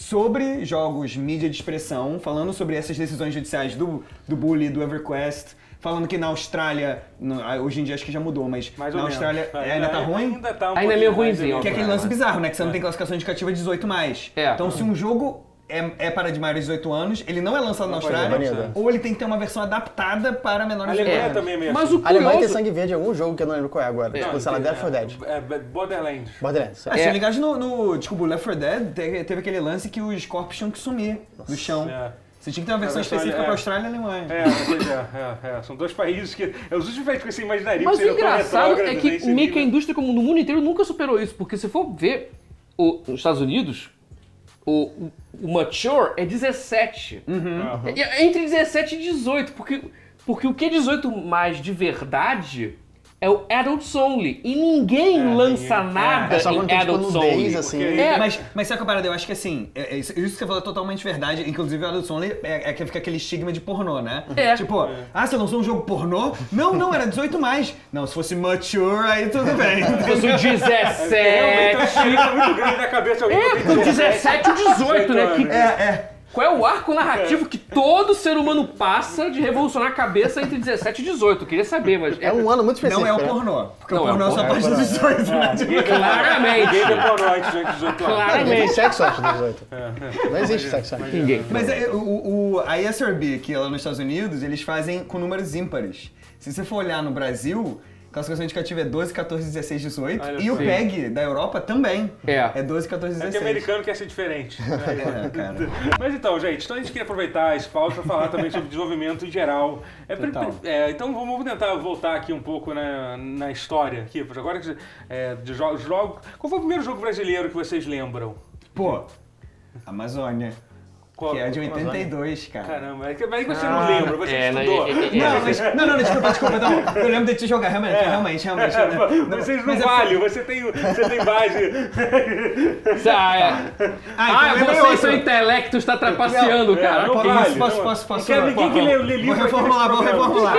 sobre jogos mídia de expressão, falando sobre essas decisões judiciais do, do Bully, do EverQuest, falando que na Austrália, no- ah, hoje em dia acho que já mudou, mas Mais na Austrália é, ainda tá ruim? Ainda tá um Ainda é meio é Que é aquele É, lance bizarro, né? Que você não tem classificação indicativa 18 mais. É. Então se um jogo é, é para de maiores de 18 anos, ele não é lançado na Não pode Austrália, ou ele tem que ter uma versão adaptada para menores de 18 Alemanha anos. também é meio Mas o A Alemanha tem curioso... sangue verde em algum jogo que eu não lembro qual é agora. tipo, sei lá, Death 4 Dead. É, é, Borderlands. Borderlands. Ah, É. se ligados no, no desculpa, Left 4 Dead, teve, teve aquele lance que os corpos tinham que sumir do chão. É. Você tinha que ter uma versão A específica é. pra Austrália e Alemanha. É, pois é, é, é. São dois países que. É os últimos países que você imaginaria Mas que o engraçado é né, que meio que a nível. indústria como no mundo inteiro nunca superou isso, porque se for ver o, nos Estados Unidos, o, o, mature é 17. Aham. E é Entre 17 e 18, porque, porque o que é 18 mais de verdade é o Adults Only. E ninguém É, lança ninguém- nada É só quando em tem, tipo, Adults nudez, Only. assim. Porque- É, Mas, mas sabe qual é a parada? Eu acho que assim, é- é isso, que você falou é totalmente verdade. Inclusive, o Adult Only é, é que fica aquele estigma de pornô, né? É. Tipo, ah, você lançou um jogo pornô? Não, não, era 18 mais. Não, se fosse mature, aí tudo bem. Se fosse o Realmente é um 17. estigma muito grande na cabeça de alguém É, o 17 e o 18, né? Que, É, é. Qual é o arco narrativo que todo ser humano passa de revolucionar a cabeça entre 17 e 18? Eu queria saber, mas. É um ano muito específico. Não é o né? pornô. Porque Não, o é o pornô é só parte dos 18, né? Claramente. Ninguém vê pornô antes de 18 anos. Claramente. sexo antes dos 18. Não existe sexo antes. Ninguém. Mas é, o, o, a ESRB, que é lá nos Estados Unidos, eles fazem com números ímpares. Se você for olhar no Brasil, classificação indicativa é 12, 14, 16, 18. Olha e o. PEG da Europa também. É. É 12, 14, É que 16. americano quer ser diferente. né? É, cara. Mas então, gente, então a gente queria aproveitar esse pausa para falar também sobre desenvolvimento em geral. É, é, então vamos tentar voltar aqui um pouco na, na história aqui. Agora que é, de jogos, jogos. Qual foi o primeiro jogo brasileiro que vocês lembram? Pô, Amazônia. Qual- Que é de Amazônia? 82, cara. Caramba, é que mas você não lembra, você é, estudou. é, é, é. Não, mas, não, não, desculpa, desculpa, não. Eu lembro de te jogar, realmente, realmente, realmente. É, Não, vocês não mas é- valem, você tem, você tem base. Ah, é. Ah, então Ah, você e outro. seu intelecto está trapaceando, É, cara. não Que vale. isso? posso- não- posso- posso- Não quero ninguém que lê, lê livro. Vou aqui reformular, vou reformular.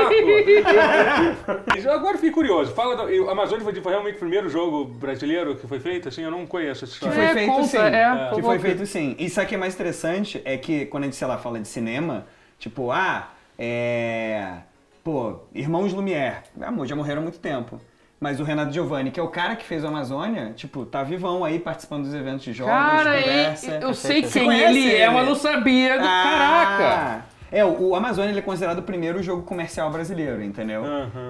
Mas Agora fiquei curioso. Fala do, Amazônia foi, foi realmente o primeiro jogo brasileiro que foi feito? Assim, eu não conheço essa Que história. foi É, feito sim. é, que foi feito sim. E sabe o que é mais interessante? É que quando a gente, sei lá, fala de cinema, tipo, ah, é. Pô, Irmãos Lumière. Amor, já morreram há muito tempo. Mas o Renato Giovanni, que é o cara que fez o Amazônia, tipo, tá vivão aí participando dos eventos de jogos, Cara, conversa. e- eu sei Você quem conhece ele é, mas não sabia. Ah, Caraca! É, o, o Amazônia ele é considerado o primeiro jogo comercial brasileiro, entendeu?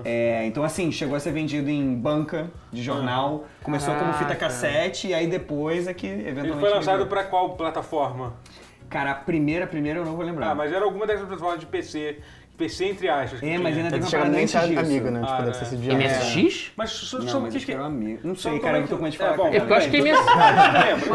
É, então, assim, chegou a ser vendido em banca de jornal, começou como fita Caraca. cassete, e aí depois é que eventualmente. Ele foi lançado migrou. pra qual plataforma? Cara, a primeira, a primeira eu não vou lembrar. Ah, mas era alguma dessas plataformas de PC. PC entre aspas. É, mas ainda teve Ele uma chega parada nem antes ser disso. amigo, né? Tipo, Ah, deve ter é. sido de MSX? Mas so- Não, sobre o mas que acho que que era um amigo. Não sei, cara, eu tô com é medo de que- falar. é. É porque eu acho que Bem, MS...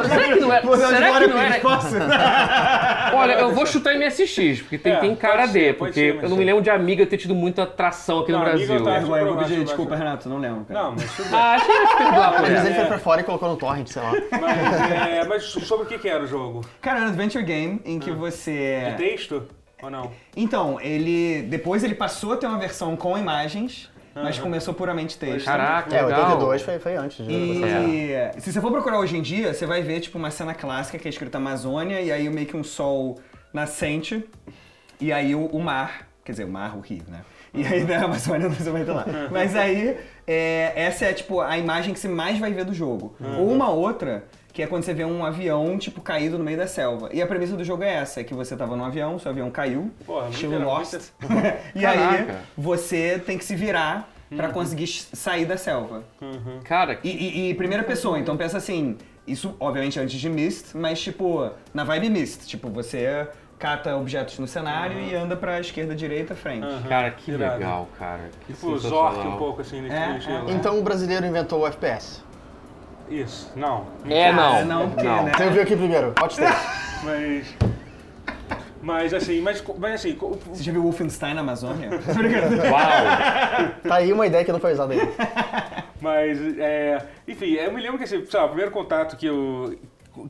Será que não era? Será que não era? Olha, eu vou chutar MSX, porque tem, É, tem cara ser, D, porque ser, eu mas não me lembro de Amiga ter tido muita atração aqui no Brasil. tá- eu vou pedir desculpa, vai- Renato, não lembro, cara. Não, mas tudo bem. Ah, acho que eu te perdoar vezes ele foi pra fora e colocou no torrent, sei lá. Mas, é, mas sobre o que, era o jogo? Cara, é um adventure game em Ah. que você. De texto? Ou não? Então, ele. Depois ele passou a ter uma versão com imagens, mas Aham. começou puramente texto. Caraca, É, legal. 82 foi, foi antes. de- E se você for procurar hoje em dia, você vai ver tipo uma cena clássica que é escrita Amazônia e aí meio que um sol nascente e aí o, o mar, quer dizer, o mar, o rio, né? E aí da Amazônia você vai ter lá. Mas aí é, essa é tipo a imagem que você mais vai ver do jogo. Ou uma outra que é quando você vê um avião, tipo, caído no meio da selva. E a premissa do jogo é essa, é que você tava num avião, seu avião caiu, Porra, estilo Lost. e aí Caraca. você tem que se virar pra conseguir sair da selva. Cara, E, e- e primeira pessoa, então pensa assim, isso obviamente antes de Myst, mas tipo, na vibe Myst, tipo, você cata objetos no cenário e anda pra esquerda, direita, frente. Aham. cara, que Irado. legal, cara. Que Tipo. Zork um pouco assim, nesse É, estilo. Então o brasileiro inventou o FPS. Isso, não. É, não. Cara, não, porque, né? Então eu vi aqui primeiro, Hot Stage. Mas. Mas assim, mas, mas assim, Você já viu Wolfenstein na Amazônia? Uau! Tá aí uma ideia que não foi usada ainda. Mas, é, enfim, eu me lembro que assim, lá, o primeiro contato que eu.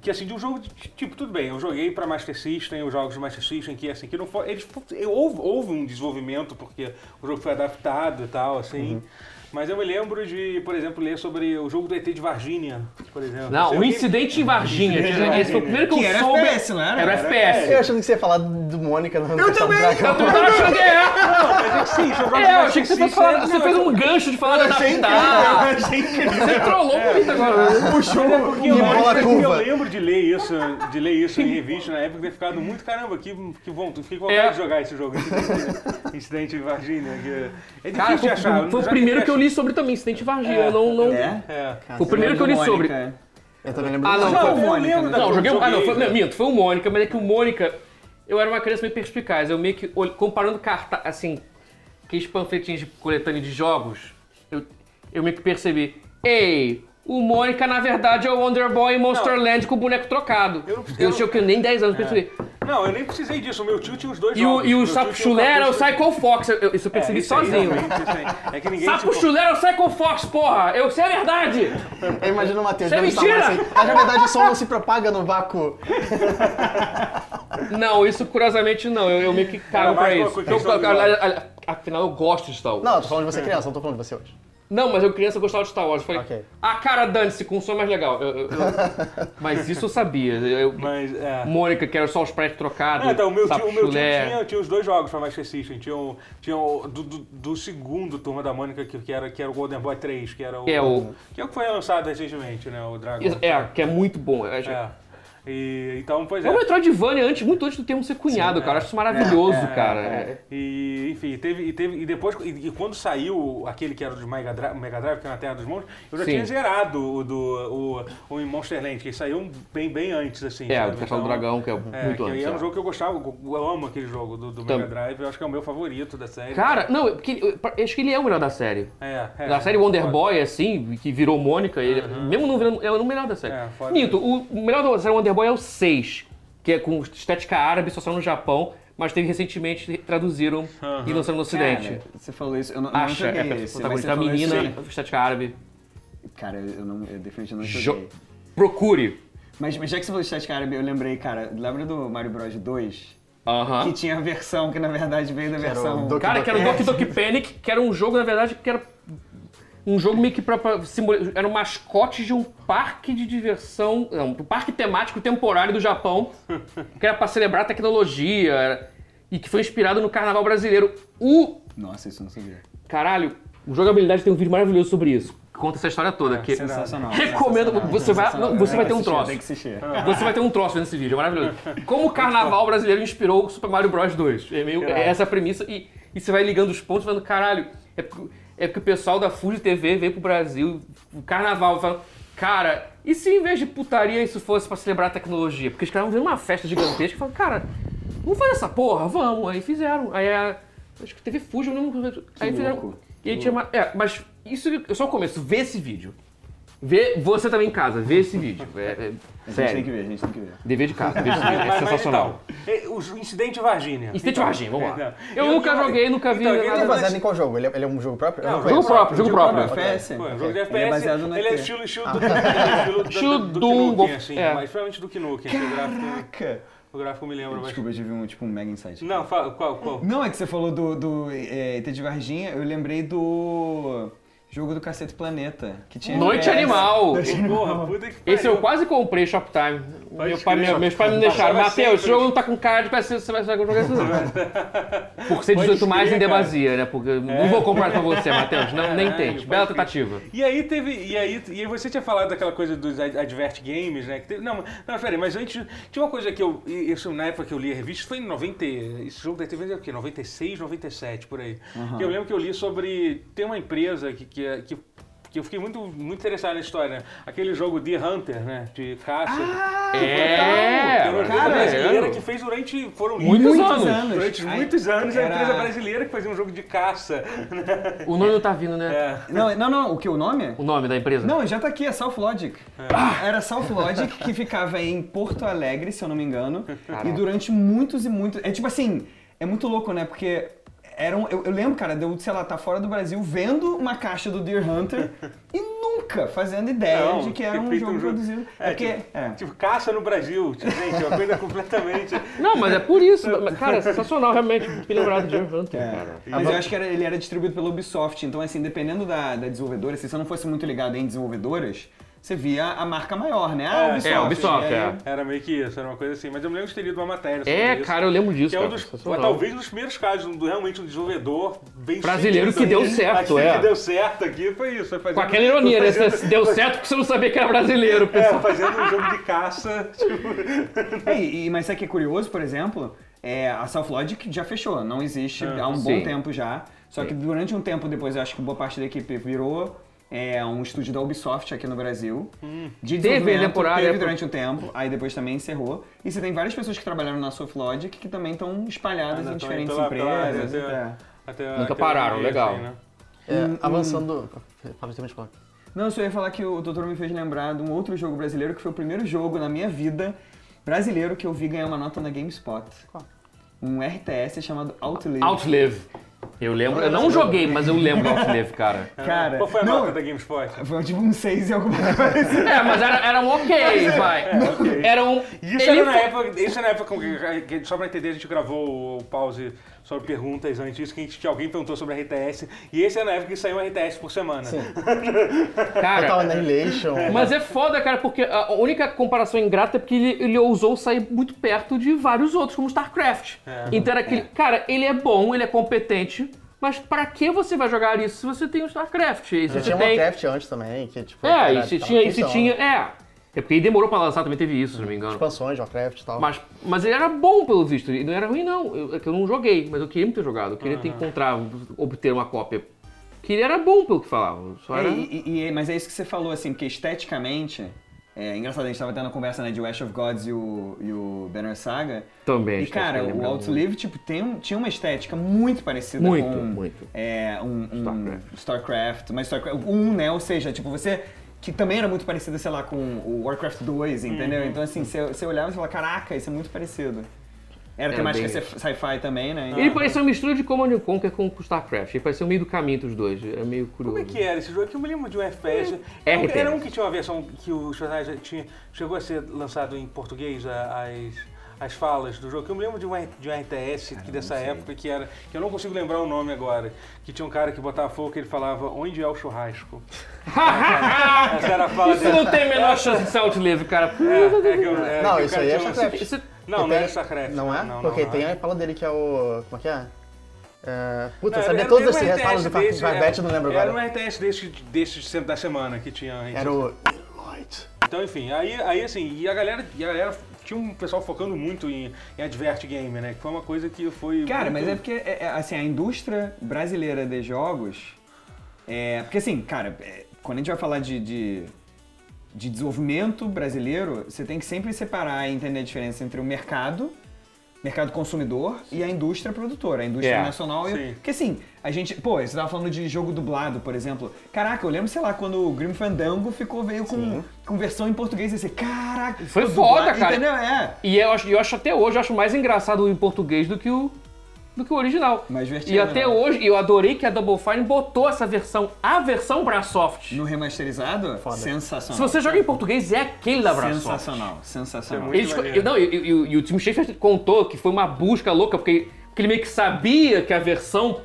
Que assim, de um jogo de tipo, tudo bem, eu joguei pra Master System, os jogos de Master System, que assim, que não foi. Eles, houve, houve um desenvolvimento, porque o jogo foi adaptado e tal, assim. Mas eu me lembro de, por exemplo, ler sobre o jogo do ET de Varginha, por exemplo. Não, o que- incidente em Varginha. Esse foi o primeiro que eu Que era soube. FPS, não era? Era Era FPS. Eu achando que você ia falar do Mônica no Eu também! Eu tava achando que é. Não, mas é que sim, de É, eu achei que você, fosse falar, você não, fez eu- um gancho de falar da achei incrível. Você trollou muito agora. Puxou Porque eu, E bola lembro- eu lembro de ler isso, de ler isso em revista na época e ter ficado muito caramba, que, que vontade, fiquei com vontade É. de jogar esse jogo, Incidente, em Varginha. Que é difícil Cara, de foi, achar. foi o primeiro que eu achei- li sobre também, Incidente Varginha. É. Eu não, não... É? É. Foi o primeiro que eu li Mônica. sobre. Eu também lembro Ah, não, Não, foi eu Mônica, lembro né? da Não, joguei um. Ah, não, foi, joguei, não, minto, foi o Mônica, mas é que o Mônica. Eu era uma criança meio perspicaz. Eu meio que, comparando carta, assim, aqueles panfletinhos de coletânea de jogos, eu, eu meio que percebi. Ei, o Mônica na verdade é o Wonder Boy em Monsterland com o boneco trocado. Eu não- Eu, eu não- tinha o quê? nem 10 anos, percebi. Não, eu nem precisei disso. O meu tio tinha os dois E o, e o Meu Sapo Chulé era o Psycho Fox. Eu, isso eu percebi É, isso sozinho. isso aí. É que ninguém Sapo Chulé era o Psycho Fox, porra! Eu sei a verdade! Eu imagino o Matheus Isso é mentira! Assim. Mas na verdade o som não se propaga no vácuo. Não, isso curiosamente não. Eu, eu meio que cago pra isso. Eu, afinal, eu gosto de Star Wars. Não, eu tô falando de você criança, não tô falando de você hoje. Não, mas eu criança gostava de Star Wars. Eu falei, Ok. ah, cara, dane-se, com um som mais legal. Eu- eu- eu- Mas isso eu sabia. Eu, Mas, é. Mônica, que era só os prédios trocados. É, então, o meu, tio, o meu tio tinha, tinha os dois jogos pra Master System. Tinha o, tinha o do, do, do segundo Turma da Mônica, que, que, era, que era o Golden Boy 3, que era o... É, o- Que é o que foi lançado recentemente, né? O Dragon. É, que é muito bom. É, É. E, então, pois é é. o Metroidvania antes, muito antes do termo ser cunhado, cara. Eu acho isso maravilhoso, É, cara. é. E, enfim, teve, e, teve, e depois, e, e quando saiu aquele que era do Mega Drive, Mega Drive, que é na Terra dos Monstros, eu já Sim. tinha zerado o do o, o em Monsterland, que saiu bem, bem antes, assim. É, sabe? o Castelo do Então, Dragão, que é, É, muito que antes. era um é. jogo que eu gostava, eu amo aquele jogo do, do Mega Drive, eu acho que é o meu favorito da série. Cara, não, porque, acho que ele é o melhor da série. é, é, da série Wonder. Boy, assim, que virou Mônica, ele, mesmo não virando, é o melhor da série. É. Minto, o, o melhor da série Wonder Boy é o 6, que é com estética árabe, só saiu no Japão, mas teve recentemente, traduziram e lançaram no ocidente. Cara, você falou isso, eu não, não Acha, joguei é esse, protagonista a falou isso menina, aí. estética árabe. Cara, eu, não, eu definitivamente não Jo joguei. Procure. Mas, mas já que você falou de estética árabe, eu lembrei, cara, lembra do Mario Bros 2? Aham. Que tinha a versão que na verdade veio da versão. Cara, que era o. Doki Doki Panic, que era um jogo, na verdade, que era um jogo meio que pra, pra simular... Era um mascote de um parque de diversão... Não, um parque temático temporário do Japão, que era pra celebrar a tecnologia, era- e que foi inspirado no carnaval brasileiro. O... Nossa, isso eu não sabia. Caralho, o Jogabilidade tem um vídeo maravilhoso sobre isso. conta essa história toda. que Sensacional. Recomendo, sensacional, você vai- você vai ter um troço. Tem que assistir. Você vai ter um troço nesse vídeo, é maravilhoso. Como o carnaval brasileiro inspirou o Super Mario Bros 2. É meio é essa a premissa e, e você vai ligando os pontos falando, caralho, é porque, é porque o pessoal da Fuji TV veio pro Brasil, o carnaval, falando, cara, e se em vez de putaria isso fosse pra celebrar a tecnologia? Porque os caras vão ver uma festa gigantesca e falam, cara, vamos fazer essa porra, vamos. Aí fizeram. Aí a, acho que teve Fuji, não. Aí fizeram. E aí tinha uma, é, mas isso é só o começo, vê esse vídeo. Vê, você também em casa, vê esse vídeo. É, é, A gente tem sério. que ver, a gente tem que ver. Dever de casa, dever de casa. É Mas- mas sensacional. então, é, o incidente Varginha. Incidente Então, Varginha, vamos lá. é, Eu não- nunca não- joguei, nunca vi Então, nada ele é baseado em qual jogo? Ele é, ele é um jogo próprio? Eu Não, conheço. Jogo próprio, jogo próprio. FPS. Pô, jogo de Ele é FPS, baseado no ele é ET. estilo, estilo do, estilo, do- Estilo do, do, assim, é. mas principalmente do Nukem, assim, o gráfico, Caraca! o gráfico me lembra bastante. Desculpa, eu tive um, tipo, um mega insight. Não, fala, qual, qual? Não, é que você falou do, do é, ET de Varginha, eu lembrei do jogo do Cacete Planeta, que tinha... Noite FPS. Animal. Porra, puta que Esse eu quase comprei Shoptime. Meu pai, meu- meus pais me deixaram. Matheus, esse jogo não tá com cara de PC, você vai jogar isso não. Por ser 18 mais em demasia, né? Porque eu não vou comprar pra você, Matheus. Não, nem tente. Bela crer. tentativa. E aí teve. E aí, e aí você tinha falado daquela coisa dos ad- Advert Games, né? Que teve, não, não, peraí, mas antes. Tinha uma coisa que eu. Isso na época que eu li a revista, foi em 90. Esse jogo deve ter vindo o quê? 96, 97, por aí. Que eu lembro que eu li sobre. Tem uma empresa que. que, é- que que eu fiquei muito, muito interessado na história, né? Aquele jogo Deer Hunter, né? De caça. Ah, É, Tem uma empresa cara, brasileira é. que fez durante. Foram Muitos muitos anos. Durante Ai, muitos anos, a era- empresa brasileira que fazia um jogo de caça. O nome não tá vindo, né? É. Não, não, não, o que, o nome? O nome da empresa? Não, já tá aqui, é South Logic. Era South Logic que ficava em Porto Alegre, se eu não me engano. E durante muitos e muitos. É tipo assim, é muito louco, né? Porque. Eram, eu, eu lembro, cara, de eu, sei lá, tá fora do Brasil vendo uma caixa do Deer Hunter e nunca fazendo ideia Não, de que era um jogo um jogo- produzido. É, porque, tipo, é. tipo, caça no Brasil, tipo, gente, é uma coisa completamente. Não, mas é por isso. Cara, é sensacional, realmente. Fiquei lembrado de Hunter, É. cara. Mas eu acho que era- ele era distribuído pela Ubisoft, então assim, dependendo da, da desenvolvedora, se você não fosse muito ligado em desenvolvedoras, você via a marca maior, né? Ah, É, Ubisoft. é, Ubisoft, aí- é. Era meio que isso, era uma coisa assim. Mas eu me lembro de ter lido uma matéria sobre É, isso. cara, eu lembro disso. Que é um cara, dos, sensacional. talvez um dos primeiros casos do realmente um desenvolvedor bem Brasileiro que deu certo, é. que deu certo aqui foi isso. Foi fazendo, Com aquela ironia, né? fazendo- deu certo porque você não sabia que era brasileiro, É, pessoal. fazendo um jogo de caça. Tipo, É, e, mas sabe o que é curioso, por exemplo? É, a South Logic já fechou, não existe há um bom Sim. tempo já. Só que durante um tempo depois, eu acho que boa parte da equipe virou é, um estúdio da Ubisoft aqui no Brasil. De Teve temporada, teve é, durante um tempo, aí depois também encerrou. E você tem várias pessoas que trabalharam na South Logic que também estão espalhadas Ainda em diferentes pela- pela- empresas. até- é. até- Nunca até pararam, legal. assim, né? É, avançando. Fala, termina de falar. Não, eu só ia falar que o doutor me fez lembrar de um outro jogo brasileiro que foi o primeiro jogo na minha vida brasileiro que eu vi ganhar uma nota na GameSpot. Qual? Um RTS chamado Outlive. Outlive. Eu lembro, eu não joguei, mas eu lembro do Outlive, cara. Cara, Qual foi a não, nota da GameSpot? Foi tipo um 6 e alguma coisa. É, mas era, era um ok, vai. Era um. Isso era na foi- época, isso era na época só pra entender, a gente gravou o pause sobre perguntas antes disso, que, a gente, que alguém perguntou sobre a RTS, e esse era na época que saiu um RTS por semana. Sim. Cara, Total Annihilation. Mas é foda, cara, porque a única comparação ingrata é porque ele, ele ousou sair muito perto de vários outros, como StarCraft. Então era aquele. Cara, ele é bom, ele é competente, mas pra que você vai jogar isso se você tem o StarCraft? E você tinha tem. Warcraft antes também, que tipo. É, e se tinha, e se tinha. É. É porque ele demorou pra lançar, também teve isso, se não me engano. Expansões Warcraft e tal. Mas, mas ele era bom, pelo visto. Ele não era ruim, não. Eu, é que eu não joguei, mas eu queria muito ter jogado. Eu queria ter encontrar, obter uma cópia. Que ele era bom, pelo que falavam. Só É, era... e- e- e- mas é isso que você falou, assim, porque esteticamente. É engraçado, a gente tava tendo a conversa né, de Ash of Gods e o, e o Banner Saga. Também. E cara, o Outlive, tipo, tem, um- tinha uma estética muito parecida Muito, com. muito. É, um, um StarCraft. StarCraft. Mas StarCraft 1, né? Ou seja, tipo, você. Que também era muito parecido, sei lá, com o Warcraft 2, entendeu? Uhum. Então, assim, você, você olhava e falava, caraca, isso é muito parecido. Era É, temática bem- sci- sci-fi também, né? Ele parecia uma mistura de Command Conquer com StarCraft. Ele parecia o meio do caminho entre os dois. É meio curioso. Como é que era esse jogo? Que eu me lembro de um FPS. É, Era um- que tinha uma versão que o personagem tinha, chegou a ser lançado em português, a- as, as falas do jogo. Eu me lembro de um, de um RTS que dessa época que era. que eu não consigo lembrar o nome agora. Que tinha um cara que botava fogo que ele falava onde é o churrasco. Essa era a fala Isso dele. não tem a menor chance de ser outlive, cara. É, é que eu- é Não, que isso aí é StarCraft. Isso- Não, não Tem- é StarCraft. Não é? Não, Porque não, tem não. a fala dele que é o. Como é que é? É, puta, eu Era- sabia era- todos era um esses respalos do eu não lembro Era agora. um RTS desse, desse da semana que tinha. Era o Light. Então, enfim, aí, aí assim, e a galera, e a galera tinha um pessoal focando muito em, em advert game, né? Que foi uma coisa que foi. Cara, mas muito- é porque, é- é, assim, a indústria brasileira de jogos. É, porque, assim, cara, é, quando a gente vai falar de, de, de desenvolvimento brasileiro, você tem que sempre separar e entender a diferença entre o mercado, mercado consumidor, e a indústria produtora, a indústria É, nacional. e- sim. Porque, assim, a gente. Pô, você tava falando de jogo dublado, por exemplo. Caraca, eu lembro, sei lá, quando o Grim Fandango ficou, veio com, com versão em português e você, caraca. Foi foda, dublado", cara. Entendeu? É. E eu acho, eu acho até hoje, eu acho mais engraçado em português do que o, do que o original. Mais divertido, E até né? hoje, eu adorei que a Double Fine botou essa versão, a versão Brasoft. No remasterizado, Foda. sensacional. Se você joga em português, é aquele da Brasoft. Sensacional, sensacional. Eles, maneiro. não, e, o Tim Schafer contou que foi uma busca louca, porque, porque ele meio que sabia que a versão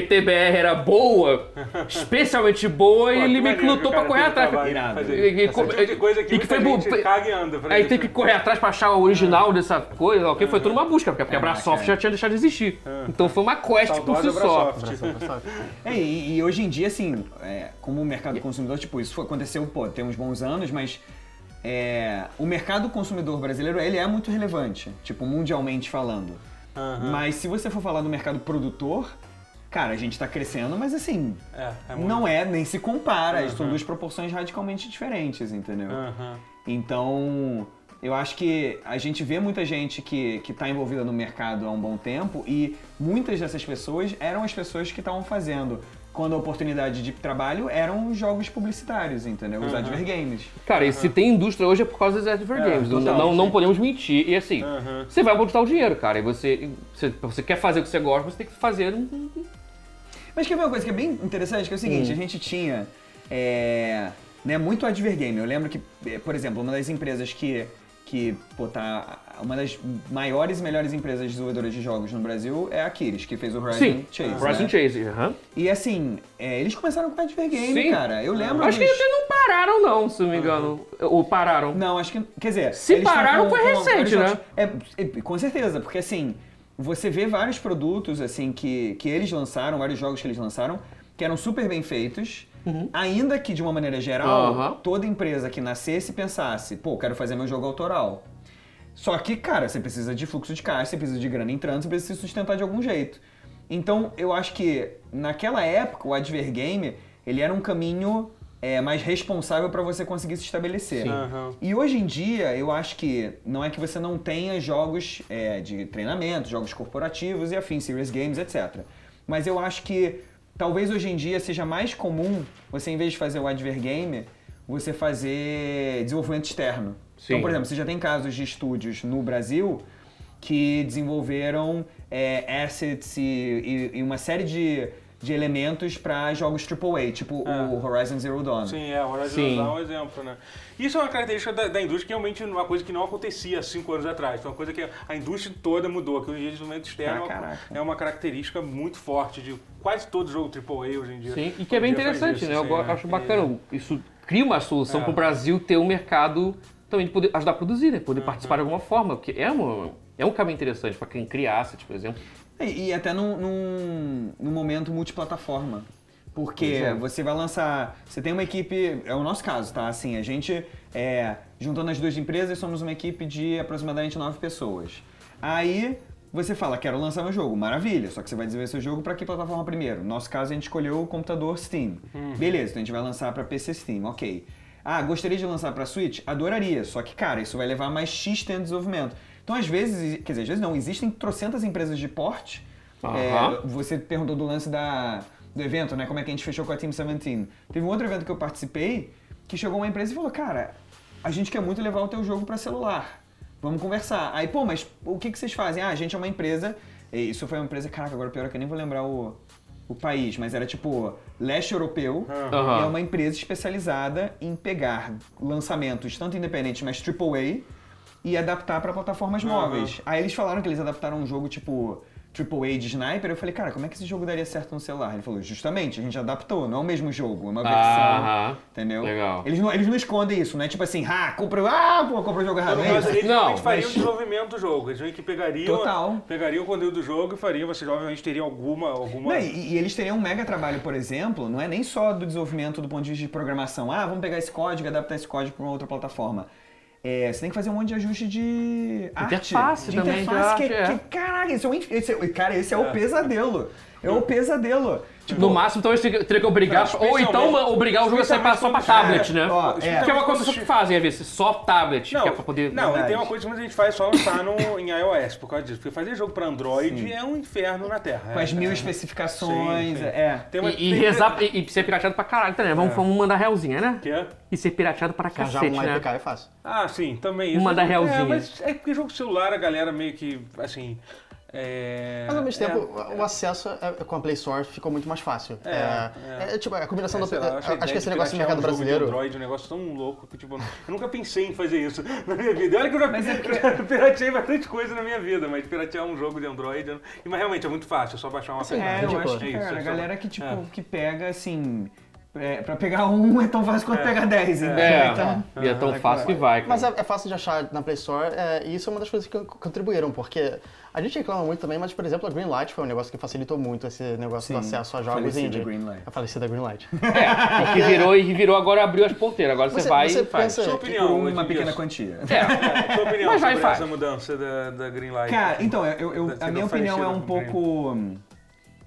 PTBR era boa, especialmente boa, e ele meio que maneiro lutou pra correr atrás. E- e- tipo coisa que e que foi gente caga e anda pra Aí isso. tem que correr atrás pra achar o original dessa coisa, ok? Foi tudo uma busca, porque, porque a Brasoft é. já tinha deixado de existir. Então foi uma quest por si só. É, e, e hoje em dia, assim, é, como o mercado consumidor, tipo, isso foi- aconteceu, pô, tem uns bons anos, mas é, o mercado consumidor brasileiro, ele é muito relevante, tipo, mundialmente falando. Aham. Mas se você for falar do mercado produtor, cara, a gente tá crescendo, mas assim, É, é muito. não é, nem se compara, são duas proporções radicalmente diferentes, entendeu? Aham. Então, eu acho que a gente vê muita gente que está envolvida no mercado há um bom tempo e muitas dessas pessoas eram as pessoas que estavam fazendo, quando a oportunidade de trabalho eram os jogos publicitários, entendeu? Os adver games. Cara, e se tem indústria hoje é por causa dos Adver É, Games. Não- não, podemos mentir. E assim, você vai botar o dinheiro, cara. E você, você, você quer fazer o que você gosta, você tem que fazer um. Mas quer ver uma coisa que é bem interessante, que é o seguinte, a gente tinha é, né, muito adver game. Eu lembro que, eh, por exemplo, uma das empresas que, que pô, tá, uma das maiores e melhores empresas desenvolvedoras de jogos no Brasil é a Kiris, que fez o Horizon Sim, Chase. Horizon né? Chase. aham. E assim, é, eles começaram com Adver Game, Sim. cara. Eu lembro. Acho que dos- até não pararam, não, se não me engano. Ou pararam. Não, acho que. Quer dizer. Se eles pararam, com- foi com recente, vários né? É, é, com certeza, porque assim, você vê vários produtos assim que, que eles lançaram, vários jogos que eles lançaram, que eram super bem feitos. Ainda que de uma maneira geral, Uhum. Toda empresa que nascesse pensasse, pô, quero fazer meu jogo autoral. Só que, cara, você precisa de fluxo de caixa, você precisa de grana entrando, você precisa se sustentar de algum jeito. Então, eu acho que naquela época o Adver Game, ele era um caminho é, mais responsável para você conseguir se estabelecer. Aham. E hoje em dia, eu acho que não é que você não tenha jogos é, de treinamento, jogos corporativos e afins, serious games, etc. Mas eu acho que talvez hoje em dia seja mais comum você, em vez de fazer o Adver Game, você fazer desenvolvimento externo. Sim. Então, por exemplo, você já tem casos de estúdios no Brasil que desenvolveram é, assets e, e- e uma série de, de elementos para jogos AAA, tipo o Horizon Zero Dawn. Sim, é, o Horizon Sim. Zero Dawn é um exemplo, né? Isso é uma característica da, da indústria que realmente é uma coisa que não acontecia há cinco anos atrás. Foi uma coisa que a indústria toda mudou, que hoje em dia o desenvolvimento externo Ah, é uma- é uma característica muito forte de quase todo jogo AAA hoje em dia. Sim, e que é bem interessante, isso, né? Eu sim, é. acho bacana. Isso cria uma solução É. para o Brasil ter um mercado também de poder ajudar a produzir, né? Poder participar de alguma forma, porque é, uma, é um caminho interessante para quem cria asset, por exemplo. E, e até num, num, num momento multiplataforma. Porque é. você vai lançar. Você tem uma equipe. É o nosso caso, tá? Assim, a gente, é, juntando as duas empresas, somos uma equipe de aproximadamente nove pessoas. Aí você fala, quero lançar meu jogo. Maravilha, só que você vai desenvolver seu jogo para que plataforma primeiro? No nosso caso, a gente escolheu o computador Steam. Beleza, então a gente vai lançar para PC Steam, ok. Ah, gostaria de lançar para Switch? Adoraria, só que, cara, isso vai levar mais X tempo de desenvolvimento. Então, às vezes, quer dizer, às vezes não, existem trocentas empresas de porte. É, você perguntou do lance da, do evento, né? Como é que a gente fechou com a Team 17. Teve um outro evento que eu participei que chegou uma empresa e falou, cara, a gente quer muito levar o teu jogo para celular. Vamos conversar. Aí, pô, mas o que, que vocês fazem? Ah, a gente é uma empresa. e Isso foi uma empresa, caraca, agora pior é que eu nem vou lembrar o, o país, mas era tipo leste europeu. É uma empresa especializada em pegar lançamentos, tanto independentes, mas AAA, e adaptar para plataformas móveis. Aí eles falaram que eles adaptaram um jogo tipo AAA de sniper, eu falei, cara, como é que esse jogo daria certo no celular? Ele falou, justamente, a gente adaptou, não é o mesmo jogo, é uma versão. Entendeu? Legal. Eles não, eles não escondem isso, não é tipo assim, ah, compra, ah, pô, compra o jogo errado. É eles Não, realmente fariam mas- o desenvolvimento do jogo. Eles meio que pegariam, Total. pegariam o conteúdo do jogo e fariam, vocês obviamente teriam alguma. alguma... Não, e, e eles teriam um mega trabalho, por exemplo, não é nem só do desenvolvimento do ponto de vista de programação. Ah, vamos pegar esse código e adaptar esse código para uma outra plataforma. É, você tem que fazer um monte de ajuste de arte. Interface de também, de interface, que, arte, é. que, caraca, esse é, um, esse é- cara, esse é o pesadelo. É o pesadelo. Tipo, No máximo, então, eles teriam teria que obrigar. Não, ou então obrigar o jogo a sair só pra tablet, né? ó, é. Que é uma coisa que fazem, às vezes, só tablet, Não, que é pra poder. não e tem uma coisa que muita gente faz só lançar no, em iOS por causa disso. Porque fazer jogo pra Android é um inferno na Terra. com as é, mil é. especificações, Sim, sim. é. Tem uma, E, e, tem- rezar, e, e ser pirateado pra caralho também. né? Vamos, vamos mandar realzinha, né? Que é? E ser pirateado pra Já cacete, um né? APK é fácil. Ah, sim, também isso. Uma da É, realzinha. mas é porque jogo celular a galera meio que, assim... É, Mas ao mesmo é- tempo, o acesso é- com a Play Store ficou muito mais fácil. É, É, é. é, tipo, a combinação É, do. lá, acho ideia que esse negócio piratear mercado um jogo de brasileiro. Android, um negócio tão louco que, tipo, eu nunca pensei em fazer isso na minha vida. E Olha que eu já, Mas é porque- pirateei bastante coisa na minha vida, mas piratear um jogo de Android. Mas realmente é muito fácil, é só baixar uma Assim. É, eu acho que, É isso, cara, é a galera que, tipo, é. que pega, assim... É, pra pegar um é tão fácil quanto pegar dez, entendeu? É, Então, e é tão fácil que vai. cara. Mas é, é fácil de achar na Play Store, é, e isso é uma das coisas que contribuíram, porque a gente reclama muito também, mas, por exemplo, a Greenlight foi um negócio que facilitou muito esse negócio do Sim, acesso a jogos falecida indie. Greenlight. A falecida Greenlight. É, e que virou, e virou agora abriu as ponteiras. Agora você, Você- vai você e faz. Sua por opinião, uma Edilson. pequena quantia. É, sua opinião Mas vai, sobre faz. essa mudança da, da Greenlight. Cara, então, eu, eu- a minha opinião é um pouco. hum,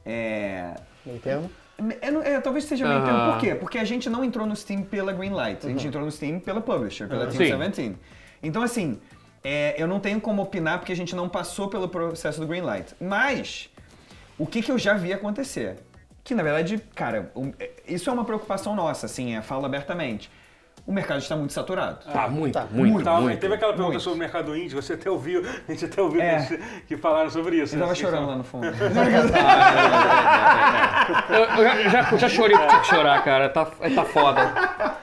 É. Meio termo. Não- talvez seja meio Aham. termo. Por quê? Porque a gente não entrou no Steam pela Greenlight, a gente entrou no Steam pela publisher, pela Sim. Team 17. Então, assim, é, eu não tenho como opinar porque a gente não passou pelo processo do Greenlight. Mas, o que, que eu já vi acontecer? Que, na verdade, cara, é, isso é uma preocupação nossa, assim, é, falo abertamente. O mercado está muito saturado. Tá, muito, Tá. muito, Tava- muito. Teve aquela pergunta muito. sobre o mercado indie, você até ouviu, a gente até ouviu É. que, que falaram sobre isso. Eu tava né? chorando lá no fundo. Eu, já, já, chorei porque tinha que chorar, cara. Tá, tá foda.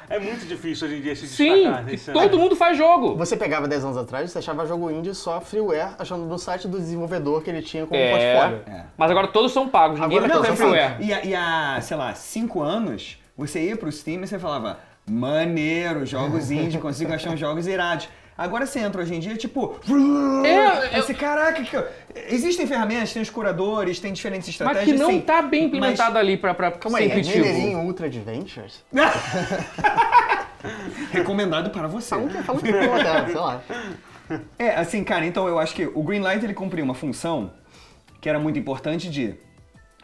É muito difícil hoje em dia se Sim, destacar que nesse todo mundo faz jogo. Você pegava 10 anos atrás, você achava jogo indie só freeware, achando no site do desenvolvedor que ele tinha como É. portfólio. Mas agora todos são pagos, ninguém Agora vai não, freeware. E, a- e há, sei lá, cinco anos, você ia pro Steam e você falava, maneiro, jogos indie, consigo achar uns jogos irados. Agora você entra hoje em dia, tipo. É, eu- Esse caraca, que... existem ferramentas, tem os curadores, tem diferentes Mas estratégias. que não sim, tá bem mas- implementado ali pra, pra Calma ser aí, é intuitivo. Mineirinho Ultra Adventures? Recomendado para você. Fala um que fala um que sei lá. É, assim, cara, então eu acho que o Greenlight ele cumpriu uma função que era muito importante de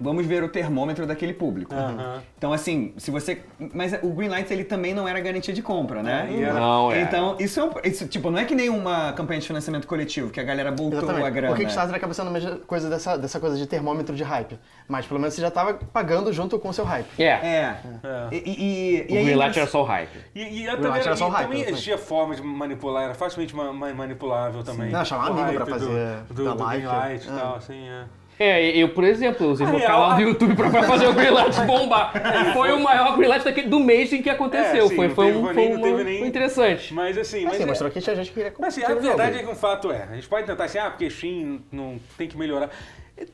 vamos ver o termômetro daquele público. Aham. Então, assim, se você. Mas o Greenlight ele também não era garantia de compra, né? É, e era- Não, é. Então, isso é um. Isso, tipo, não é que nem uma campanha de financiamento coletivo, que a galera voltou a Exatamente. grana. O Kickstarter acaba sendo a mesma coisa dessa, dessa coisa de termômetro de hype. Mas pelo menos você já tava pagando junto com o seu hype. É. É. É. E, e, e O aí, Greenlight era só o hype. E, e Não, também, era só o e hype, também existia forma de manipular, era facilmente ma- ma- manipulável também. Não, chamar amigo pra do- fazer do, da do live. Greenlight e Ah. tal, assim, é. É, eu, por exemplo, eu usei A meu canal a- do YouTube pra, pra fazer o Greenlight bombar. Foi o maior Greenlight daquele, do mês em que aconteceu. É, sim, foi foi, um, nem- foi, não uma- nem- foi interessante. Mas assim, Mas mas sim, é- mostrou que tinha gente que queria Mas assim, a verdade é que um fato é, a gente pode tentar assim, ah, porque Steam não tem que melhorar.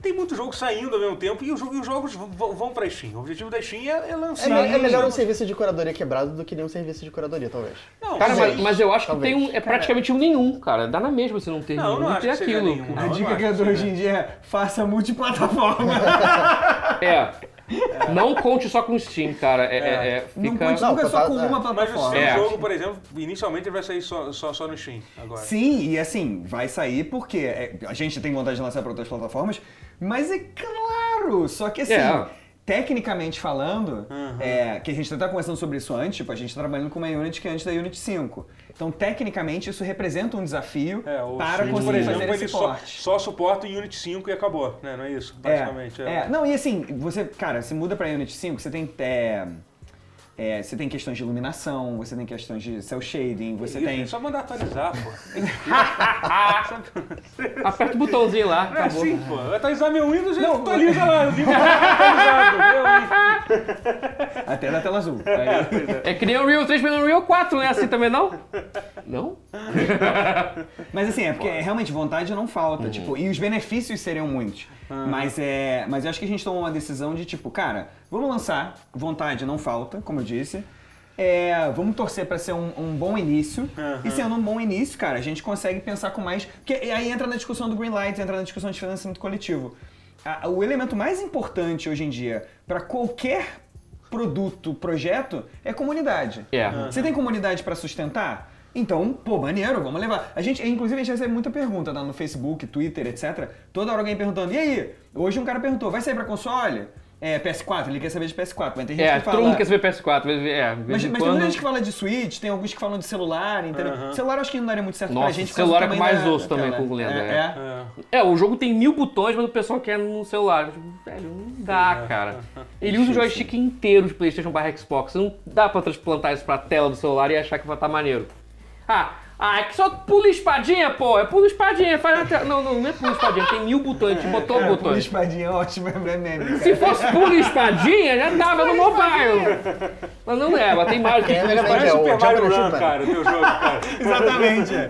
Tem muito jogo saindo ao mesmo tempo e os, jo- os jogos vão pra Steam. O objetivo da Steam é, é lançar. É, me- é melhor um serviço de curadoria quebrado do que nenhum serviço de curadoria, talvez. Não, Cara, mas- mas, mas eu acho que Talvez. tem um. É praticamente um nenhum, cara. Dá na mesma você não ter Não, nenhum não que seja aquilo. nenhum. A Não, dica não que eu dou hoje em dia é faça multiplataforma. É. Não conte só com Steam, cara. É, é- é- Não fica. conte Não, nunca só tá- com é. uma Mas o plataforma. seu É. jogo, por exemplo, inicialmente ele vai sair só, só, só no Steam agora. Sim, e assim, vai sair porque é, a gente tem vontade de lançar para outras plataformas, mas é claro, só que assim, É. tecnicamente falando, Uhum. é, que a gente tá conversando sobre isso antes, tipo, a gente tá trabalhando com uma Unity que é antes da Unity 5. Então, tecnicamente, isso representa um desafio É, o para Switch, conseguir por exemplo, fazer esse ele só, porte. só suporta o Unity 5 e acabou, né? Não é isso? Basicamente. É, é. Não, e assim, você, cara, você muda pra Unity 5, você tem. É, é, você tem questões de iluminação, você tem questões de cell shading, você Isso, tem. É só mandar atualizar, pô. Aperta o botãozinho lá, É acabou. assim, pô. Atualizar meu Windows, não, atualiza lá. Até na tela azul. Aí- É que nem o Real 3 pelo Real 4, não é assim também não? Não? Mas assim, é porque realmente vontade não falta, tipo, e os benefícios seriam muitos. Mas, é, mas eu acho que a gente tomou uma decisão de tipo, cara, vamos lançar, vontade não falta, como eu disse. É, vamos torcer pra ser um, um bom início. E sendo um bom início, cara, a gente consegue pensar com mais. Porque aí entra na discussão do Greenlight, entra na discussão de financiamento coletivo. A- o elemento mais importante hoje em dia pra qualquer produto, projeto, é comunidade. É. Você tem comunidade pra sustentar? Então, pô, maneiro, vamos levar. A gente, inclusive, a gente recebe muita pergunta tá, no Facebook, Twitter, etc. Toda hora alguém perguntando, e aí? Hoje um cara perguntou, vai sair pra console? É, PS4, ele quer saber de PS4. Mas tem gente É, que todo fala... mundo quer saber PS4. mas, É, Mas, mas tem quando... muita gente que fala de Switch, tem alguns que falam de celular, entendeu? Celular eu acho que não daria muito certo pra Nossa, gente. por causa celular é o que mais da- ouço também com o Lenda, É, é. é. É, o jogo tem mil botões, mas o pessoal quer no celular. Tipo, Velho, não dá, cara. Ele usa o joystick inteiro de PlayStation barra Xbox. Não dá pra transplantar isso pra tela do celular e achar que vai estar maneiro. Ah, ah, é que só pula espadinha, pô. É pula espadinha. Faz na tela. Não, não, não é pula espadinha. Tem mil botões. A gente botou Cara, pula botões. espadinha é ótimo, é meme. Se fosse pula espadinha, já tava no mobile. Mas não é, mas tem mais É, pula é, Parece é, o Super Mario Run, cara, teu jogo, cara. Exatamente. é.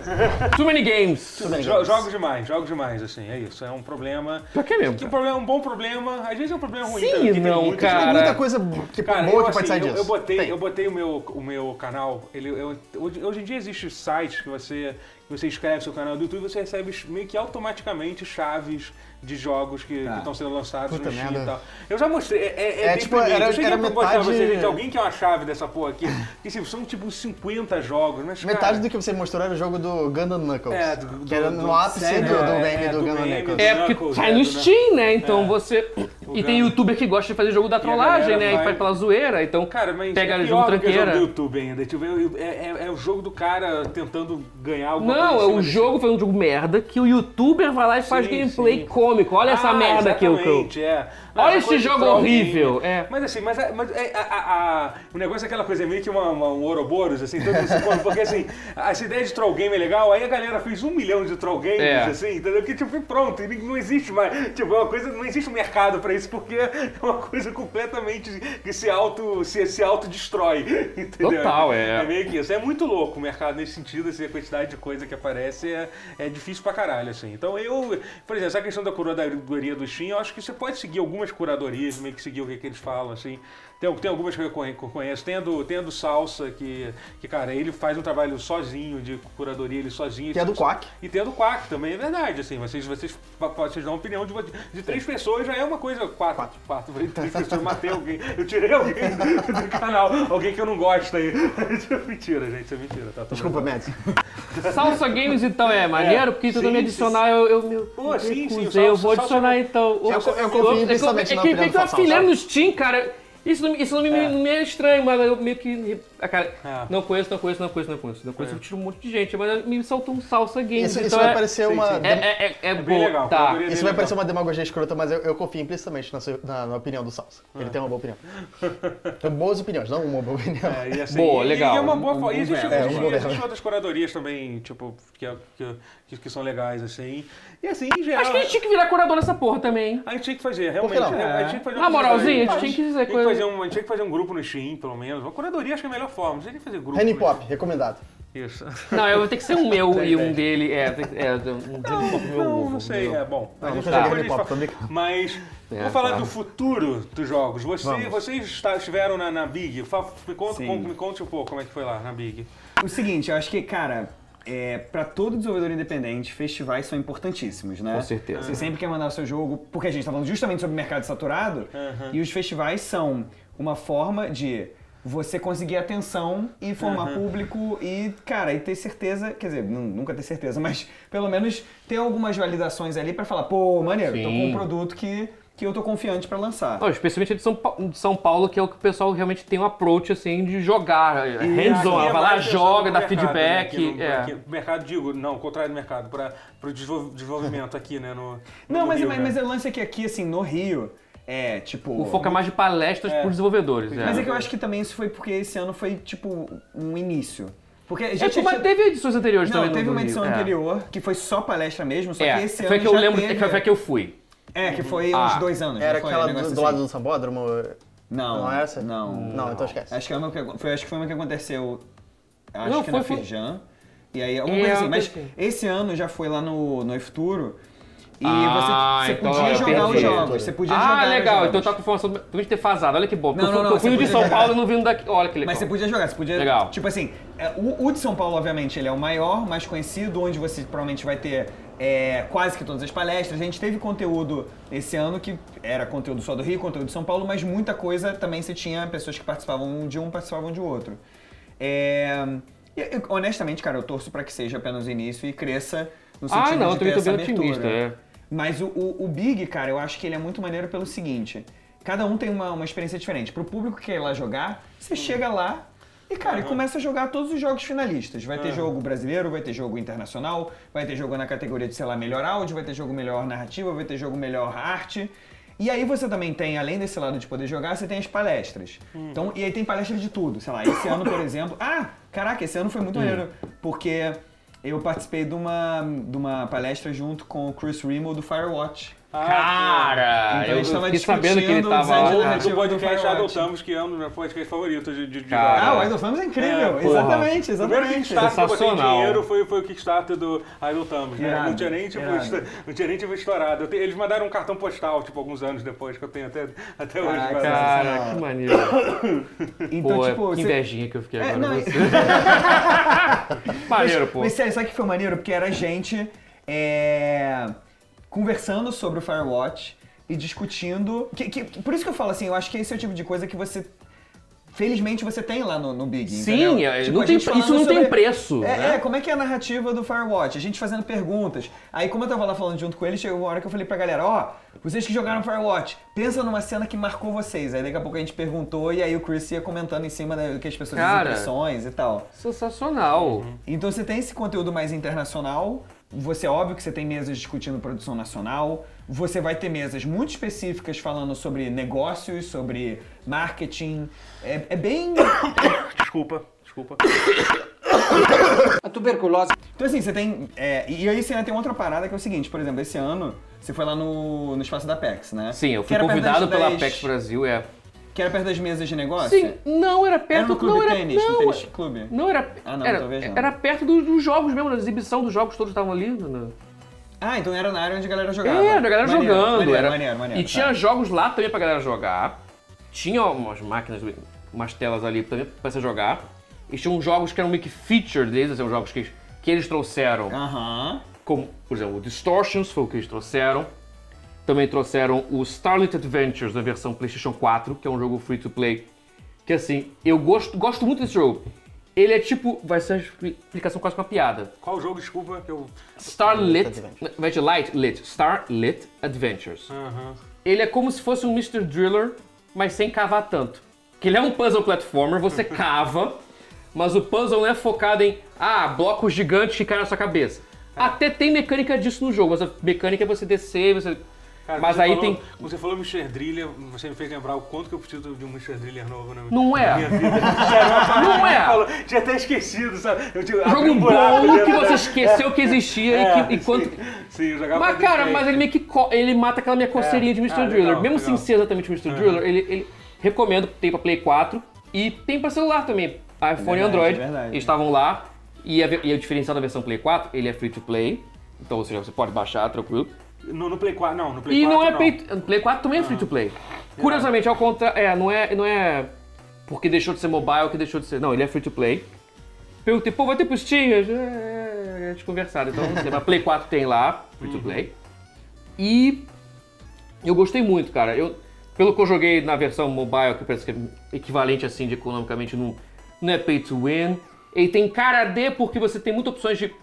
Too many games. Jo- Jogos demais, jogos demais, assim, é isso. É um problema. Por que mesmo? Que um, problema, um bom problema, às vezes é um problema ruim. Sim também, porque não, tem muito cara. Tem muita coisa que, Cara, boa eu, que pode assim, sair eu, disso. eu botei, Tem. eu botei o meu, o meu canal. Ele, eu- hoje, em dia existe sites que você, você escreve seu canal do YouTube e você recebe meio que automaticamente chaves de jogos que Tá. estão sendo lançados Puta no Steam e tal. Eu já mostrei, é, é, É, bem tipo, era- eu cheguei era a mostrar pra você, metade- gente, alguém que é uma chave dessa porra aqui. Que assim, são tipo 50 jogos, mas Metade cara, do que você mostrou era o jogo do Gundam Knuckles. É, do- que era do- no do- ápice do, do É, game é, do do Gundam game Knuckles. É, porque sai é, no Steam, né? Então É. você. E tem youtuber que gosta de fazer jogo da trollagem, né? E vai- faz pela zoeira. Então Cara, mas pega é jogo do que o jogo tranqueira. do YouTube ainda. Tipo, é, é, é o jogo do cara tentando ganhar alguma Não, é o jogo foi um jogo merda que o youtuber vai lá e faz Sim, gameplay sim. cômico. Olha essa Ah, merda que eu. que eu- exatamente, é. Olha essa esse jogo horrível, é. Mas assim, mas, é- mas é- a- a- a- o negócio é aquela coisa, é meio que uma, uma- um Ouroboros, assim, todo mundo se come, porque assim, essa ideia de troll game é legal, aí a galera fez um milhão de troll games, É. assim, entendeu? Que tipo, pronto, e não existe mais, tipo, é uma coisa, não existe um mercado pra isso, porque é uma coisa completamente que se auto, se, se autodestrói, entendeu? Total, é. É meio que isso, é muito louco o mercado nesse sentido, assim, a quantidade de coisa que aparece é, é difícil pra caralho, assim. Então eu, por exemplo, essa questão da curadoria do Steam, eu acho que você pode seguir algumas curadorias, meio que seguir o que, que eles falam, assim. Tem, tem algumas que eu eu conheço. Tem a do, tem a do Salsa, que, que, cara, ele faz um trabalho sozinho de curadoria, ele sozinho. Tem a do Quack. E tem a do Quack também, é verdade, assim. Vocês, vocês, vocês dão uma opinião de, de três pessoas, já é uma coisa. Quatro. Quatro. quatro três pessoas, eu matei alguém. Eu tirei alguém do, canal. Alguém que eu não gosto aí. Isso é mentira, gente, isso é mentira. Tá, Desculpa. Mads. Salsa Games então é maneiro, porque tentou sim, me adicionar, eu, eu me Pô, sim, sim, recusei, eu vou adicionar então. Eu- eu confio é que do eu Salsa. afilhando no Steam, cara. Isso não, isso não me, É. me é estranho, mas eu meio que. ah, Cara, É. não conheço, não conheço, não conheço, não conheço. Não conheço, eu tiro um monte de gente, mas me saltou um salsa games. Isso, então isso vai é, parecer sim, uma. sim. É, é, é, é, bem bom, legal, tá. Isso vai é parecer legal. uma demagogia escrota, mas eu, eu confio implicitamente na, sua- na- na opinião do Salsa. Ele tem uma boa opinião. Tem boas opiniões, não uma boa opinião. É, e assim, Boa, e- legal. E é uma boa Um- um E existe. É, um existe- governo. existem outras curadorias também, tipo, que, que, que, que são legais, assim. E assim, em geral. Acho que a gente tinha que virar curador nessa porra também. A gente tinha que fazer, realmente. não? né? A gente tinha que fazer Na um moralzinha, a gente tinha que dizer Tinha que coisa. fazer um, a gente tinha que fazer um grupo no Steam, pelo menos. Uma curadoria acho que é a melhor forma. Você tem que fazer grupo. Honey no Pop, recomendado. Isso. Não, eu vou ter que ser um meu Tem, e um tem. dele. É, tem- é um dele meu. Não, não sei, é bom. Não, a gente, não tá. depois a gente fala. Mas, É, vamos falar claro. do futuro dos jogos. Você, Vamos. vocês estiveram na, na Big. Me conta, me conte um pouco como é que foi lá na Big. O seguinte, eu acho que, cara, é, para todo desenvolvedor independente, festivais são importantíssimos, né? Com certeza. Você sempre quer mandar o seu jogo, porque a gente tá falando justamente sobre mercado saturado, e os festivais são uma forma de você conseguir atenção e formar público e, cara, e ter certeza, quer dizer, nu- nunca ter certeza, mas pelo menos ter algumas validações ali pra falar, pô, maneiro, tô com Sim. um produto que, que eu tô confiante pra lançar. Não, especialmente de São, Pa- de São Paulo, que é o que o pessoal realmente tem um approach assim de jogar. Hands-on, Aqui é vai lá, joga, dá mercado, feedback. né? Aqui no, é. aqui mercado, digo, não, o contrário do mercado, para o desenvolvimento aqui, né? No, Não, no mas, Rio, mas, né? mas o lance é que aqui, assim, no Rio, é tipo. O foco é mais de palestras É. para desenvolvedores. É. Mas é que eu acho que também isso foi porque esse ano foi, tipo, um início. Porque já É, tinha... mas teve edições anteriores Não, também. no- teve uma Rio, edição é. anterior que foi só palestra mesmo, só É, que esse foi ano que eu já lembro, teve... foi que eu fui. É, que foi Ah, uns dois anos. Era aquela Um do, negócio do lado assim. do Sambódromo? Não. Não é essa? Não. Não, então esquece. Acho que, é uma que, foi, acho que foi uma que aconteceu. Acho Não, que foi- na foi- Firjan. E aí, alguma É, coisa assim. Mas assim. esse ano já foi lá no, no Futuro. E Ah, você, você então podia eu jogar os jogos. Você podia ah, jogar os legal. Então tá com informação totalmente defasada. Olha que bom. Não, eu fui, não, não, eu fui de São jogar. Paulo e não vindo daqui. Olha que legal. Mas você podia jogar, você podia. Legal. Tipo assim, é, o, o de São Paulo, obviamente, ele é o maior, mais conhecido, onde você provavelmente vai ter é, quase que todas as palestras. A gente teve conteúdo esse ano que era conteúdo só do Rio, conteúdo de São Paulo, mas muita coisa também você tinha pessoas que participavam de um, participavam de outro. É, e, e, honestamente, cara, eu torço pra que seja apenas o início e cresça no sentido Ah, não, eu de ter tô essa abertura. otimista. É. Mas o, o, o Big, cara, eu acho que ele é muito maneiro pelo seguinte: cada um tem uma, uma experiência diferente. Pro público que quer ir lá jogar, você chega lá e, cara, e começa a jogar todos os jogos finalistas. Vai ter jogo brasileiro, vai ter jogo internacional, vai ter jogo na categoria de, sei lá, melhor áudio, vai ter jogo melhor narrativa, vai ter jogo melhor arte. E aí você também tem, além desse lado de poder jogar, você tem as palestras. Então, e aí tem palestra de tudo. Sei lá, esse ano, por exemplo. Ah, caraca, esse ano foi muito maneiro. Porque eu participei de uma, de uma palestra junto com o Chris Remo do Firewatch. Cara, Então eu a gente tava fiquei sabendo que ele discutindo tava design de lá. Do podcast do adotamos, que é um dos meus podcasts favoritos de, de, de Cara. Ah, o Idle Famos é incrível. É, porra. exatamente, O primeiro exatamente. Kickstarter que eu botei dinheiro foi, foi o Kickstarter do Idle Thumbs, né? Não tinha nem, tipo, não tinha nem tipo, estourado. Te- eles mandaram um cartão postal, tipo, alguns anos depois, que eu tenho até, até hoje. Guardado. Cara, que maneiro. Então, Pô, tipo, que você- invejinha que eu fiquei É, agora. não, você. maneiro, pô. Mas sabe o que foi maneiro? Porque era gente é, conversando sobre o Firewatch e discutindo. que- que- por isso que eu falo assim, eu acho que esse é o tipo de coisa que você. Felizmente você tem lá no, no Big. Sim, é, Tipo, não tem- isso não tem sobre- preço, É, né? é, como é que é a narrativa do Firewatch? A gente fazendo perguntas. Aí, como eu tava lá falando junto com ele, chegou uma hora que eu falei pra galera: Ó, vocês que jogaram Firewatch, pensa numa cena que marcou vocês. Aí daqui a pouco a gente perguntou e aí o Chris ia comentando em cima do que as pessoas as Cara. impressões e tal. Sensacional. Então você tem esse conteúdo mais internacional. Você é óbvio que você tem mesas discutindo produção nacional. Você vai ter mesas muito específicas falando sobre negócios, sobre marketing. É, é bem. Desculpa, desculpa. A tuberculose. Então assim, você tem. é, e aí você ainda tem outra parada que é o seguinte, por exemplo, esse ano você foi lá no, no espaço da Apex, né? Sim, eu fui convidado pela das- Apex Brasil, é. Que era perto das mesas de negócio? Sim, não era perto Era no clube não era, tênis, não, no tênis clube? Não era. Ah, não, era, tô viajando. era perto do- dos jogos mesmo, da exibição dos jogos todos estavam ali. no- no- Ah, então era na área onde a galera jogava. É, a galera Maneiro, jogando. Maneiro, era... maneiro, maneiro. e tá. tinha jogos lá também pra galera jogar. Tinha umas máquinas, umas telas ali também pra você jogar. E tinha uns jogos que eram meio que feature deles, assim, os jogos que, que eles trouxeram. Aham. Como, por exemplo, o Distortions foi o que eles trouxeram. Também trouxeram o Starlit Adventures da versão PlayStation 4, que é um jogo free to play. Que assim, eu gosto, gosto muito desse jogo. Ele é tipo. Vai ser uma explicação quase com uma piada. Qual jogo, desculpa, que eu... Starlit. Adventures. Light, Lit. Starlit Adventures. Ele é como se fosse um Mr. Driller, mas sem cavar tanto. Que ele é um puzzle platformer, você cava, mas o puzzle não é focado em, ah, blocos gigantes que caem na sua cabeça. Até tem mecânica disso no jogo, mas a mecânica é você descer, você. Cara, mas aí falou- tem. Quando você falou Mr. Driller, você me fez lembrar o quanto que eu preciso de um Mr. Driller novo na Não é. minha vida. Não é. falou, Tinha até esquecido, sabe? Eu tinha, Jogo um bom que você esqueceu que existia e, que, e sim, quanto. Sim, eu jogava Mas, cara, mas ele meio que co- ele mata aquela minha coceirinha de Mr. Ah, Driller. legal, Mesmo legal. sem ser exatamente Mr. Driller, ele, ele recomendo, tem pra Play 4 e tem pra celular também. iPhone Verdade, e Android. verdade. Eles estavam lá. E a, e a diferencial da versão Play 4, ele é free to play. Então, ou seja, você pode baixar tranquilo. No, no Play 4, não, no Play E 4 não é não. pay, Play 4 também é free to play. Curiosamente, ao contrário, é, não é, não é porque deixou de ser mobile que deixou de ser. Não, ele é free to play. Perguntei, pô, vai ter pro Steam? É, é, é de conversado. Então, não sei, mas Play 4 tem lá, free to play. E eu gostei muito, cara. Eu, pelo que eu joguei na versão mobile, que parece que é equivalente assim de economicamente, não, não é pay to win. Ele tem cara D porque você tem muitas opções de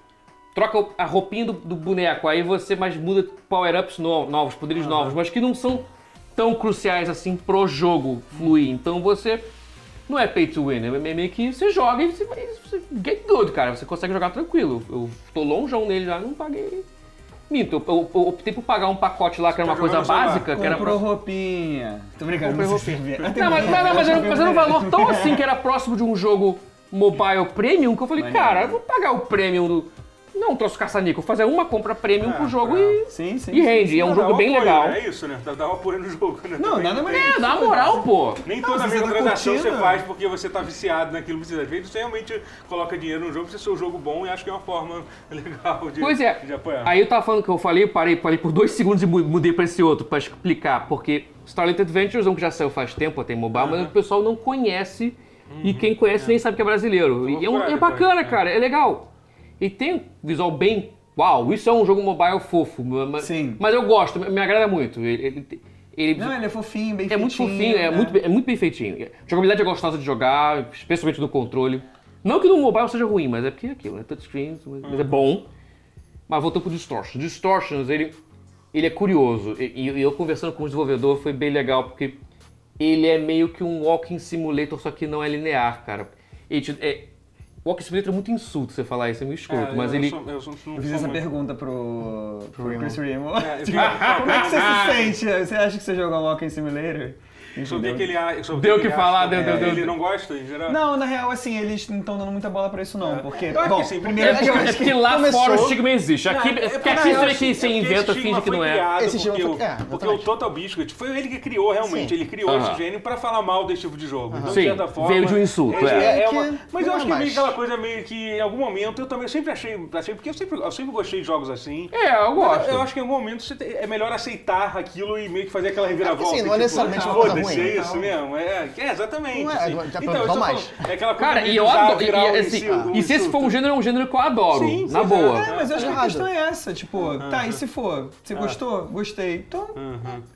troca a roupinha do, do boneco, aí você mais muda power-ups no- novos, poderes novos, mas que não são tão cruciais assim pro jogo fluir. Então você não é pay to win, é meio que você joga e você, você get good, cara. Você consegue jogar tranquilo. Eu tô longeão nele já, não paguei. Minto, eu, eu- eu optei por pagar um pacote lá que era Tá uma coisa básica, que era Comprou pra... roupinha. Tô brincando, Comprei não roupinha. Não, mas, mas, não, mas, era, mas era um valor tão assim que era próximo de um jogo mobile premium que eu falei, cara, eu vou pagar o premium do. Não troço caça-níquel, fazer uma compra premium pro jogo é. e, Sim, sim. e rende. É um jogo um bem apoio, legal. né? É isso, né? Dá, um apoio no jogo, né? Não, Também nada mais- É, dá moral, pô. Nem Não, toda você tá microtransação você curtindo. faz porque você tá viciado naquilo que você às vezes você realmente coloca dinheiro no jogo pra ser um jogo bom e acho que é uma forma legal de, Pois é. de apoiar. Aí eu tava falando que eu falei, parei, parei por dois segundos e mu- mudei pra esse outro pra explicar. Porque Starlight Adventures é um que já saiu faz tempo, tem mobile, mas o pessoal não conhece. E quem conhece nem sabe que é brasileiro. E é, um- é depois, bacana, é. cara, é legal. E tem um visual bem. Uau, isso é um jogo mobile fofo. Mas, Sim. mas eu gosto, me agrada muito. Ele, ele- ele- Não, ele é fofinho, bem é muito feitinho, fofinho, é, né? muito, é muito bem feitinho. A jogabilidade é gostosa de jogar, especialmente no controle. Não que no mobile seja ruim, mas é porque é aquilo, né? Touchscreen, mas é bom. Mas voltando pro Distortions. Distortions, ele, ele é curioso. E, e eu conversando com o desenvolvedor foi bem legal, porque ele é meio que um walking simulator, só que não é linear, cara. Ele te- é, walking simulator é muito insulto você falar isso, é meio escroto, É, mas eu ele... sou- eu sou- Eu fiz essa muito- pergunta pro, pro Remo. Chris Remo. É, eu Tipo, como é que você se sente? Você acha que você jogou um Walking Simulator? Sobre o que ele a- sobre Deu o que ele falar, deu- deu- deu- Ele não gosta, em geral? Não, na real, assim, eles não estão dando muita bola pra isso, não. Porque, Eu acho bom, que sim, primeiro É eu é porque lá começou- fora o estigma existe. Aqui, Não, é porque aqui você vê que assim, você é porque inventa, finge que não é. Esse estigma porque, foi- o, é, porque o. Total Biscuit foi ele que criou realmente, Sim. ele criou esse gênio pra falar mal desse tipo de jogo. Então, Sim, de certa forma, veio de um insulto, é, é. é mas eu acho é que é meio aquela coisa meio que em algum momento eu também sempre achei, achei porque eu sempre, eu sempre gostei de jogos assim. É, eu gosto. Eu acho que em algum momento é melhor aceitar aquilo e meio que fazer aquela reviravolta. assim, e, não é necessariamente uma coisa É isso então- mesmo, é, é exatamente. Não é, assim. já Então, eu mais. falando, É aquela coisa Cara, e eu adoro. E, virar e, o assim, e se esse for um gênero, é um gênero que eu adoro. Sim, na sim, boa. É, mas eu acho que a questão é essa, tipo, tá, e se for? Você gostou? Gostei. Então,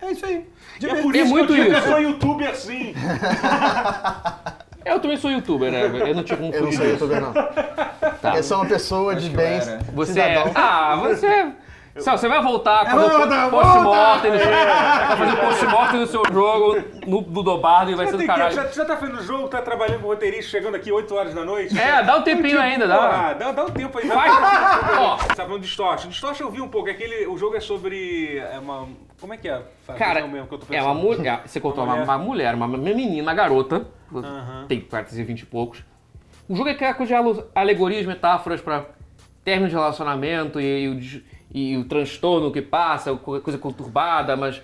é isso aí. É por É isso muito que eu isso. sou YouTube assim. Eu também sou youtuber, né? Eu não tinha como Eu não sou youtuber, não. Eu sou uma pessoa de bem. Você é. cidadão. Ah, você. Só, você vai voltar É, quando vou post-mortem. no- Vai fazer post-mortem no seu jogo, no, no Dobardo e vai Já, ser do tem que, caralho. já, já tá fazendo jogo, tá trabalhando com roteirista, chegando aqui 8 horas da noite. É, dá um tempinho Tipo, ainda, dá. dá. Dá um tempo aí. dá Faz. Ó. Você tá falando de Distortion. Distortion eu vi um pouco. Aquele, o jogo é sobre... É uma, como é que é? Cara, mesmo que eu tô é uma pensando? mulher. Você contou Uma uma, mulher. uma menina, uma garota. Aham. Tem 420 e poucos. O jogo é aquela coisa de alegorias, metáforas pra término de relacionamento e, e o, e o transtorno que passa, co- coisa conturbada, mas.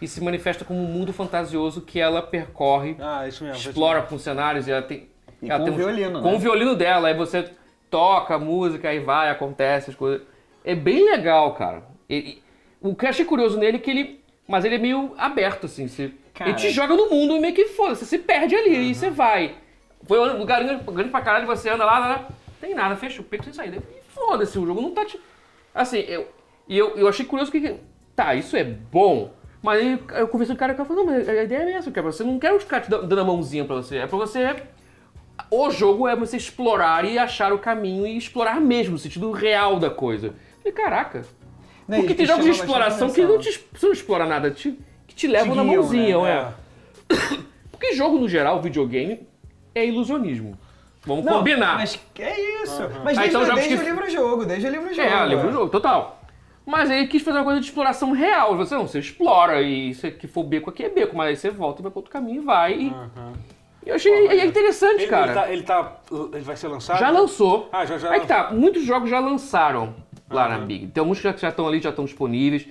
E se manifesta como um mundo fantasioso que ela percorre, Ah, isso mesmo. explora com cenários e ela tem. E ela com tem o um- violino, Com né? o violino dela, aí você toca a música, aí vai, acontece as coisas. É bem legal, cara. Ele- o que eu achei curioso nele é que ele. Mas ele é meio aberto, assim. Você, Cara. ele te joga no mundo meio que foda. Você se perde ali e você vai. Foi um lugar grande, pra caralho, você anda lá, lá, lá, tem nada, fecha o peito sem saída. E foda-se, o jogo não tá te. Assim, eu, e eu, eu achei curioso que. Tá, isso é bom. Mas aí eu conversei com o cara e o cara falou, não, mas a ideia é essa, cara. Você não quer os caras te dando a mãozinha pra você. É pra você. O jogo é você explorar e achar o caminho e explorar mesmo, o sentido real da coisa. Falei, caraca. Não, Porque e- tem e jogos de exploração que não te, você não explora nada, te, que te levam Te na guiam, mãozinha, né? é. Porque jogo, no geral, videogame, é ilusionismo. Vamos Não, combinar. Mas é isso. Mas Ah, desde, então desde que- o livro-jogo, desde o livro-jogo. É, livro jogo, total. Mas aí quis fazer uma coisa de exploração real. Você não, você explora e se que for beco aqui é beco, mas aí você volta e vai para outro caminho e vai. E, e eu achei é interessante, Ele, cara. ele, tá, ele tá- ele vai ser lançado? Já lançou. Ah, já- já Aí que tá, muitos jogos já lançaram lá na Big. Tem alguns que já- estão ali, já estão disponíveis.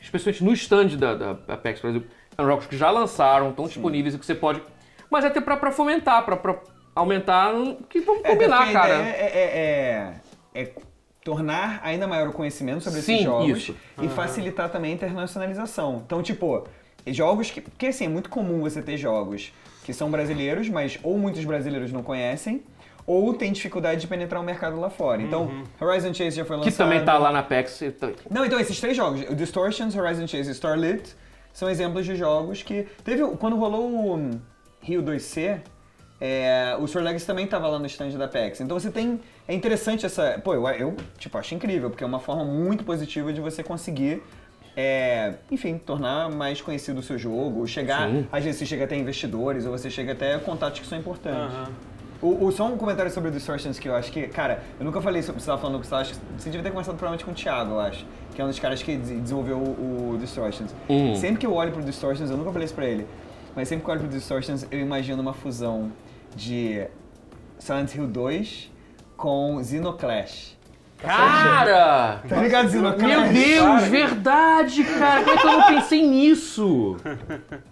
Especialmente no stand da, da Apex, por exemplo. São jogos que já lançaram, estão disponíveis e que você pode. Mas é até pra, pra fomentar, pra aumentar. Que vamos É, combinar, a cara. ideia É, é- é- é tornar ainda maior o conhecimento sobre Sim, esses jogos isso. e facilitar também a internacionalização. Então, tipo, jogos que. Porque assim, é muito comum você ter jogos que são brasileiros, mas ou muitos brasileiros não conhecem, ou tem dificuldade de penetrar o mercado lá fora. Então, Horizon Chase já foi Que lançado. também tá lá na então- Não, então esses três jogos, o Distortions, Horizon Chase e Starlit, são exemplos de jogos que. Teve. Quando rolou o Rio 2C, é, o Sr. Legacy também tava lá no stand da PEX. Então você tem. É interessante essa. Pô, eu, eu tipo, acho incrível, porque é uma forma muito positiva de você conseguir. é, enfim, tornar mais conhecido o seu jogo, chegar. Sim. Às vezes você chega até investidores, ou você chega até contatos que são importantes. O, o- só um comentário sobre o Distortions que eu acho que, cara, eu nunca falei sobre que você tava falando, que você, acha, você devia ter conversado provavelmente com o Thiago, eu acho, que é um dos caras que des- desenvolveu o, o Distortions. Hum. Sempre que eu olho pro Distortions, eu nunca falei isso pra ele, mas sempre que eu olho pro Distortions, eu imagino uma fusão de Silent Hill 2 com Xenoclash. Cara! Tá ligado, Xenoclash? Meu Deus, verdade, cara! Como é que eu não pensei nisso?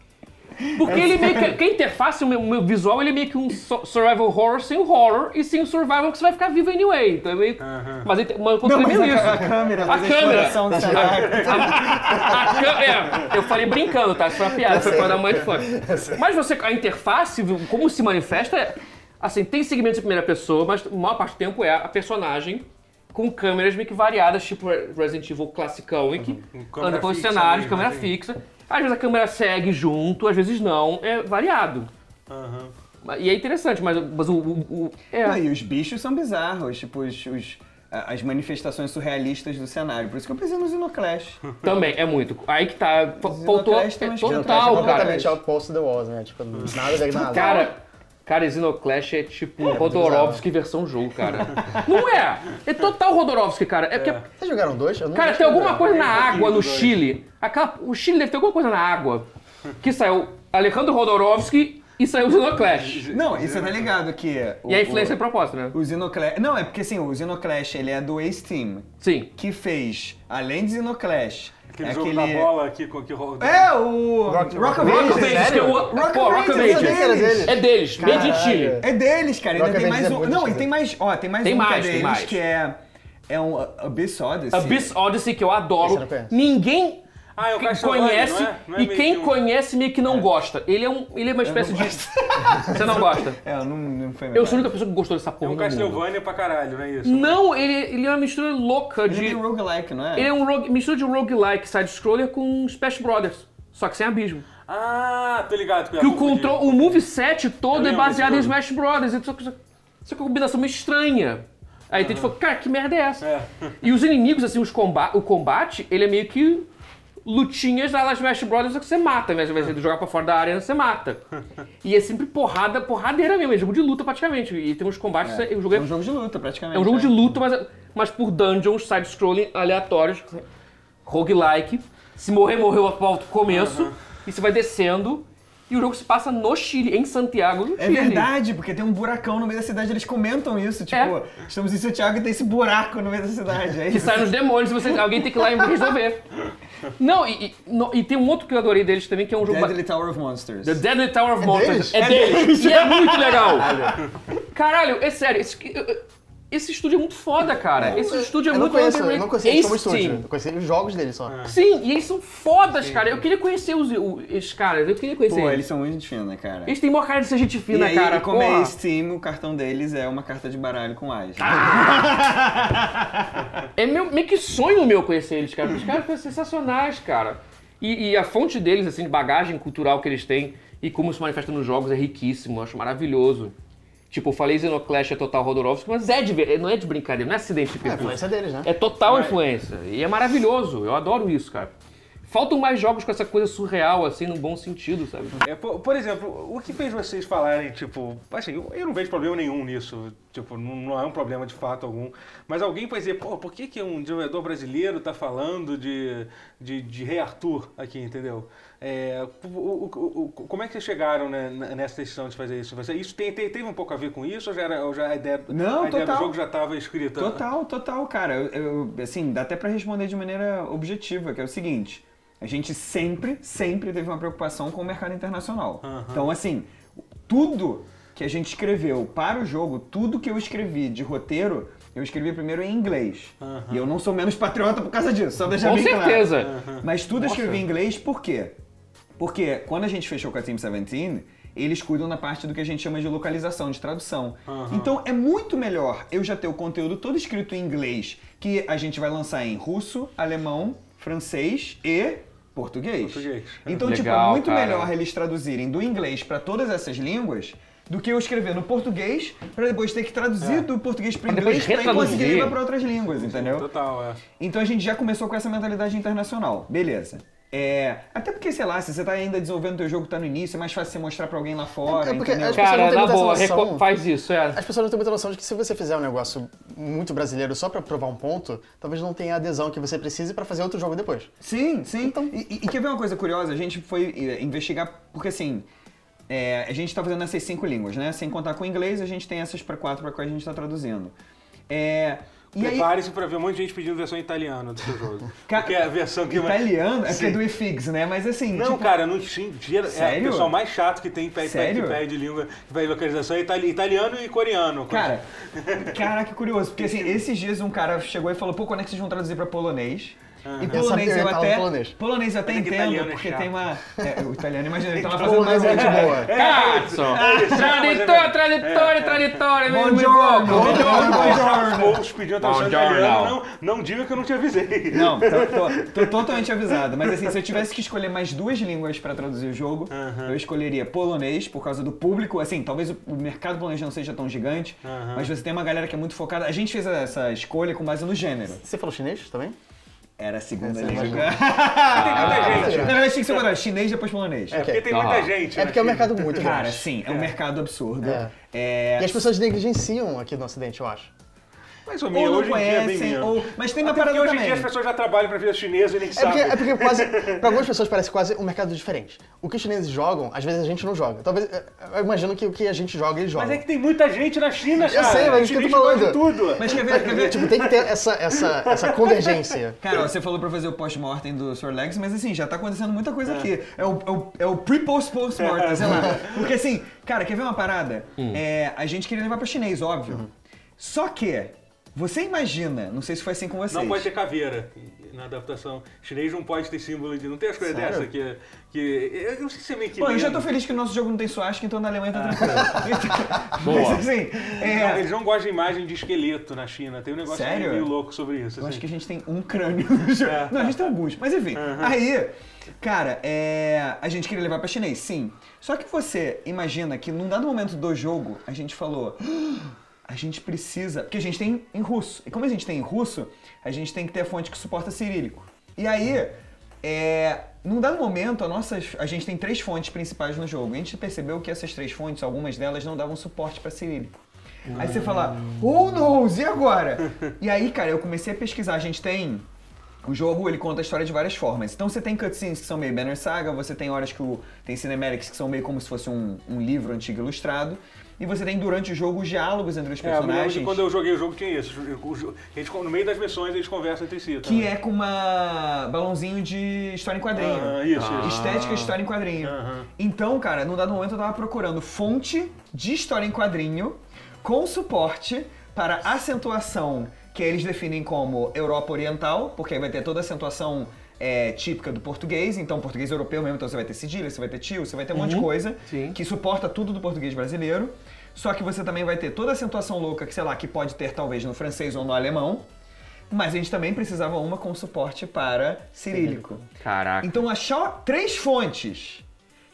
Porque ele meio que. que a interface, o meu, meu visual, ele é meio que um su- survival horror sem o horror e sem o survival que você vai ficar vivo anyway. Então é meio. Mas, ele- mas eu Não, encontrei mas meio a, isso. a câmera, A a câmera. A cam- é, eu falei brincando, tá? Isso foi uma piada, foi pra dar mãe de fã. Mas você, a interface, como se manifesta, é, assim, tem segmentos em primeira pessoa, mas a maior parte do tempo é a personagem com câmeras meio que variadas, tipo Resident Evil classicão, em que câmera anda pelos fixa cenários, câmera assim. fixa. Às vezes a câmera segue junto, às vezes não, é variado. Aham. E é interessante, mas, mas o, o- o- é. Não, e os bichos são bizarros, tipo, os, os- as manifestações surrealistas do cenário. Por isso que eu pensei no Xenoclash. Também, é muito. Aí que tá. Faltou. É total, cara. completamente outpost the walls, né? Tipo, nada com nada. Cara, cara, Xenoclash é tipo Rodorovsky versão jogo, cara. Não é! É total Rodorovsky, cara. É porque, Vocês jogaram dois? Eu não cara, tem alguma coisa na água no. Chile. Aquela, o Chile deve ter alguma coisa na água. Que saiu Alejandro Rodorovsky e saiu Xenoclash. Não, e você tá ligado que... E a influência é proposta, né? O Xenoclash... Não, é porque assim, o Xenoclash, ele é do Ace Team, Sim. que fez, além de Xenoclash, Aquele é jogo aquele... da bola aqui com que rola. É, o... Rock- Rock, Rock of Ages, Ages. Ages, que é o- Rock pô, of Rock of Ages, é deles. É deles, made in. Chile. É deles, cara. Ainda tem mais é um. Não, e tem mais. Ó, tem mais Tem um que mais, é tem deles, mais. que é. É um Abyss Odyssey. Abyss Odyssey, que eu adoro. Ninguém Ah, é o Castlevania, conhece não é? Não é e quem que um- conhece meio que não gosta. Ele é, um, ele é uma espécie de. Você não gosta? É, não, não foi Eu sou a única pessoa que gostou dessa É porra. um no mundo. Castlevania pra caralho, não é isso? Não, ele, ele é uma mistura louca Ele de. é roguelike, não é? Ele é um rogue, mistura de roguelike side-scroller com Smash Brothers. Só que sem abismo. Ah, tô ligado. Que o control, o moveset todo Eu é baseado em Smash Brothers. Só que, só que a combinação meio estranha. Aí a gente falou, cara, que merda é essa? É. E os inimigos, assim, os comba o combate, ele é meio que lutinhas da Smash Brothers só que você mata, ao invés de jogar pra fora da área, você mata. E é sempre porrada, porradeira mesmo, é jogo de luta praticamente. E tem uns combates, o jogo é, É um jogo de luta, praticamente. é um jogo né? de luta, mas, mas por dungeons, side-scrolling aleatórios, roguelike. Se morrer, morreu ao começo, e você vai descendo. E o jogo se passa no Chile, em Santiago, no É Chile. verdade, porque tem um buracão no meio da cidade, eles comentam isso, tipo, É. estamos em Santiago e tem esse buraco no meio da cidade. É Que sai nos demônios, você, alguém tem que ir lá e resolver. Não, e, e, no- e tem um outro que eu adorei deles também, que é um jogo... ba- Deadly Tower of Monsters. The Deadly Tower of Monsters. deles? É deles. E é muito legal. Caralho, é sério. Esse, esse estúdio é muito foda, cara. Esse estúdio é eu não muito conheço, eu não conheço eles como estúdio. Team. Eu conheci os jogos deles só. Sim, e eles são fodas, cara. Eu queria conhecer os, o- esses caras. Eu queria conhecer Pô, eles. eles são muito fina, cara. Eles têm maior cara de ser gente E fina, aí, cara. e como é Porra. Steam, o cartão deles é uma carta de baralho com as. É meu, meio que sonho meu conhecer eles, cara. Os caras são sensacionais, cara. E, e a fonte deles, assim, de bagagem cultural que eles têm e como se manifesta nos jogos é riquíssimo. Eu acho maravilhoso. Tipo, eu falei Xenoclash é total Rodorovsky, mas é de, ver- não é de brincadeira, não é acidente de É, a percurso. influência deles, né? É total influência. E é maravilhoso. Eu adoro isso, cara. Faltam mais jogos com essa coisa surreal, assim, no bom sentido, sabe? É, por, por exemplo, o que fez vocês falarem, tipo, assim, eu, eu não vejo problema nenhum nisso, tipo, não, não é um problema de fato algum, mas alguém pode dizer, pô, por que, que um desenvolvedor brasileiro tá falando de, de, de Rei Arthur aqui, entendeu? É, o- o- o- como é que vocês chegaram né, nessa decisão de fazer isso? Você- Isso tem, tem- teve um pouco a ver com isso ou já, era, ou já a ideia, Não, a ideia do jogo já estava escrita? Total, total, cara. Eu, eu- assim, dá até pra responder de maneira objetiva, que é o seguinte: a gente sempre, sempre teve uma preocupação com o mercado internacional. Aham. Então, assim, tudo que a gente escreveu para o jogo, tudo que eu escrevi de roteiro, eu escrevi primeiro em inglês. Aham. E eu não sou menos patriota por causa disso, só deixar Com bem claro. certeza. Mas tudo eu Nossa. escrevi em inglês por quê? Porque quando a gente fechou com a Team 17, eles cuidam da parte do que a gente chama de localização, de tradução. Aham. Então é muito melhor eu já ter o conteúdo todo escrito em inglês, que a gente vai lançar em russo, alemão, francês e português. Português. Então, tipo, é Legal, muito cara. melhor eles traduzirem do inglês para todas essas línguas do que eu escrever no português para depois ter que traduzir do português para inglês para conseguir levar para outras línguas, entendeu? Total, é. Então a gente já começou com essa mentalidade internacional. Beleza. É, até porque, sei lá, se você tá ainda desenvolvendo o teu jogo, tá no início, é mais fácil você mostrar pra alguém lá fora, É porque entendeu? as pessoas Cara, não têm na muita boa, noção. faz isso, é. As pessoas não têm muita noção de que se você fizer um negócio muito brasileiro só pra provar um ponto, talvez não tenha a adesão que você precise pra fazer outro jogo depois. Sim, sim. Então- E, e- e quer ver uma coisa curiosa? A gente foi é, investigar, porque assim, é, a gente tá fazendo essas cinco línguas, né? Sem contar com o inglês, a gente tem essas para quatro para quais a gente tá traduzindo. É, Prepare-se pra ver um monte de gente pedindo versão italiana do seu jogo. Ca- Porque é a versão que. Italiano? É porque é do IFIX, né? Mas assim. Não, tipo, cara, não tinha. É o pessoal mais chato que tem pede, Sério? que pede língua, que pede localização é itali- italiano e coreano. Cara, caraca, que curioso. Porque assim, esses dias um cara chegou e falou, pô, quando é que vocês vão traduzir pra polonês? E polonês eu, até. polonês. Polonês eu até entendo, italiano porque chato. tem uma. É, o italiano, imagina, ele tava fazendo Polonês é mais. gente boa. Cazzo! Traditore, traditore, traditore, meu Buongiorno. em Buongiorno. italiano, não, não diga que eu não te avisei. Não, tô, tô- tô totalmente avisado. Mas assim, se eu tivesse que escolher mais duas línguas pra traduzir o jogo, eu escolheria polonês, por causa do público. Assim, talvez o mercado polonês não seja tão gigante, mas você tem uma galera que é muito focada. A gente fez essa escolha com base no gênero. Você falou chinês também? Era a segunda Essa é língua. Tem muita gente. Na verdade, tinha que ser contrário, chinês depois polonês. É porque tem Ah. muita gente. É porque é um né, mercado muito Cara, grande. sim, é um mercado absurdo. É. É, E as pessoas negligenciam aqui no Ocidente, eu acho. Mais ou ou menos, não hoje em dia é bem conhecem, ou... Mas tem uma Até porque parada hoje em também. dia as pessoas já trabalham pra vida chinesa e nem É porque, sabem. é porque quase, pra algumas pessoas parece quase um mercado diferente. O que os chineses jogam, às vezes a gente não joga. Talvez, eu imagino que o que a gente joga, eles jogam. Mas é que tem muita gente na China, cara. sei, mas é isso que eu tô falando. tudo. Mas quer ver, quer ver? Tipo, tem que ter essa, essa, essa convergência. Cara, você falou pra fazer o post-mortem do Sr. Legs, mas assim, já tá acontecendo muita coisa aqui. É o, é o, é o pre-post-post-mortem, sei lá. Porque assim, cara, quer ver uma parada? É, a gente queria levar pra chinês, óbvio. Só que, você imagina, não sei se foi assim com vocês. Não pode ter caveira na adaptação. Chinês não pode ter símbolo de. Não tem as coisas Sério? dessa que. que eu não sei se é meio que. Bom, eu já tô feliz que o nosso jogo não tem suástica, então na Alemanha tá tranquilo. Boa. Mas assim, é, Não, eles não gostam de imagem de esqueleto na China. Tem um negócio Sério? meio louco sobre isso. Eu assim. acho que a gente tem um crânio no jogo. É. Não, a gente tem alguns. Mas enfim, aí, cara, é, a gente queria levar pra chinês, sim. Só que você imagina que num dado momento do jogo, a gente falou. "Ah, A gente precisa. Porque a gente tem em russo. E como a gente tem em russo, a gente tem que ter a fonte que suporta cirílico. E aí, é, num dado momento, a, nossas, a gente tem três fontes principais no jogo. E a gente percebeu que essas três fontes, algumas delas não davam suporte pra cirílico. Aí você fala, oh no, e agora? e aí, cara, eu comecei a pesquisar. A gente tem. O jogo ele conta a história de várias formas. Então você tem cutscenes que são meio Banner Saga, você tem horas que o, tem cinematics que são meio como se fosse um, um livro antigo ilustrado. E você tem durante o jogo os diálogos entre os É, eu personagens. que quando eu joguei o jogo tinha isso. Eles, no meio das missões eles conversam entre si. Que é com uma balãozinho de história em quadrinho. Ah, isso, isso. Estética história em quadrinho. Aham. Então, cara, num dado momento eu tava procurando fonte de história em quadrinho com suporte para acentuação que eles definem como Europa Oriental, porque aí vai ter toda a acentuação é, típica do português, então português europeu mesmo, então você vai ter cedilha, você vai ter tio, você vai ter um monte de coisa sim. que suporta tudo do português brasileiro. Só que você também vai ter toda a acentuação louca que, sei lá, que pode ter talvez no francês ou no alemão. Mas a gente também precisava uma com suporte para cirílico. Caraca. Então achar três fontes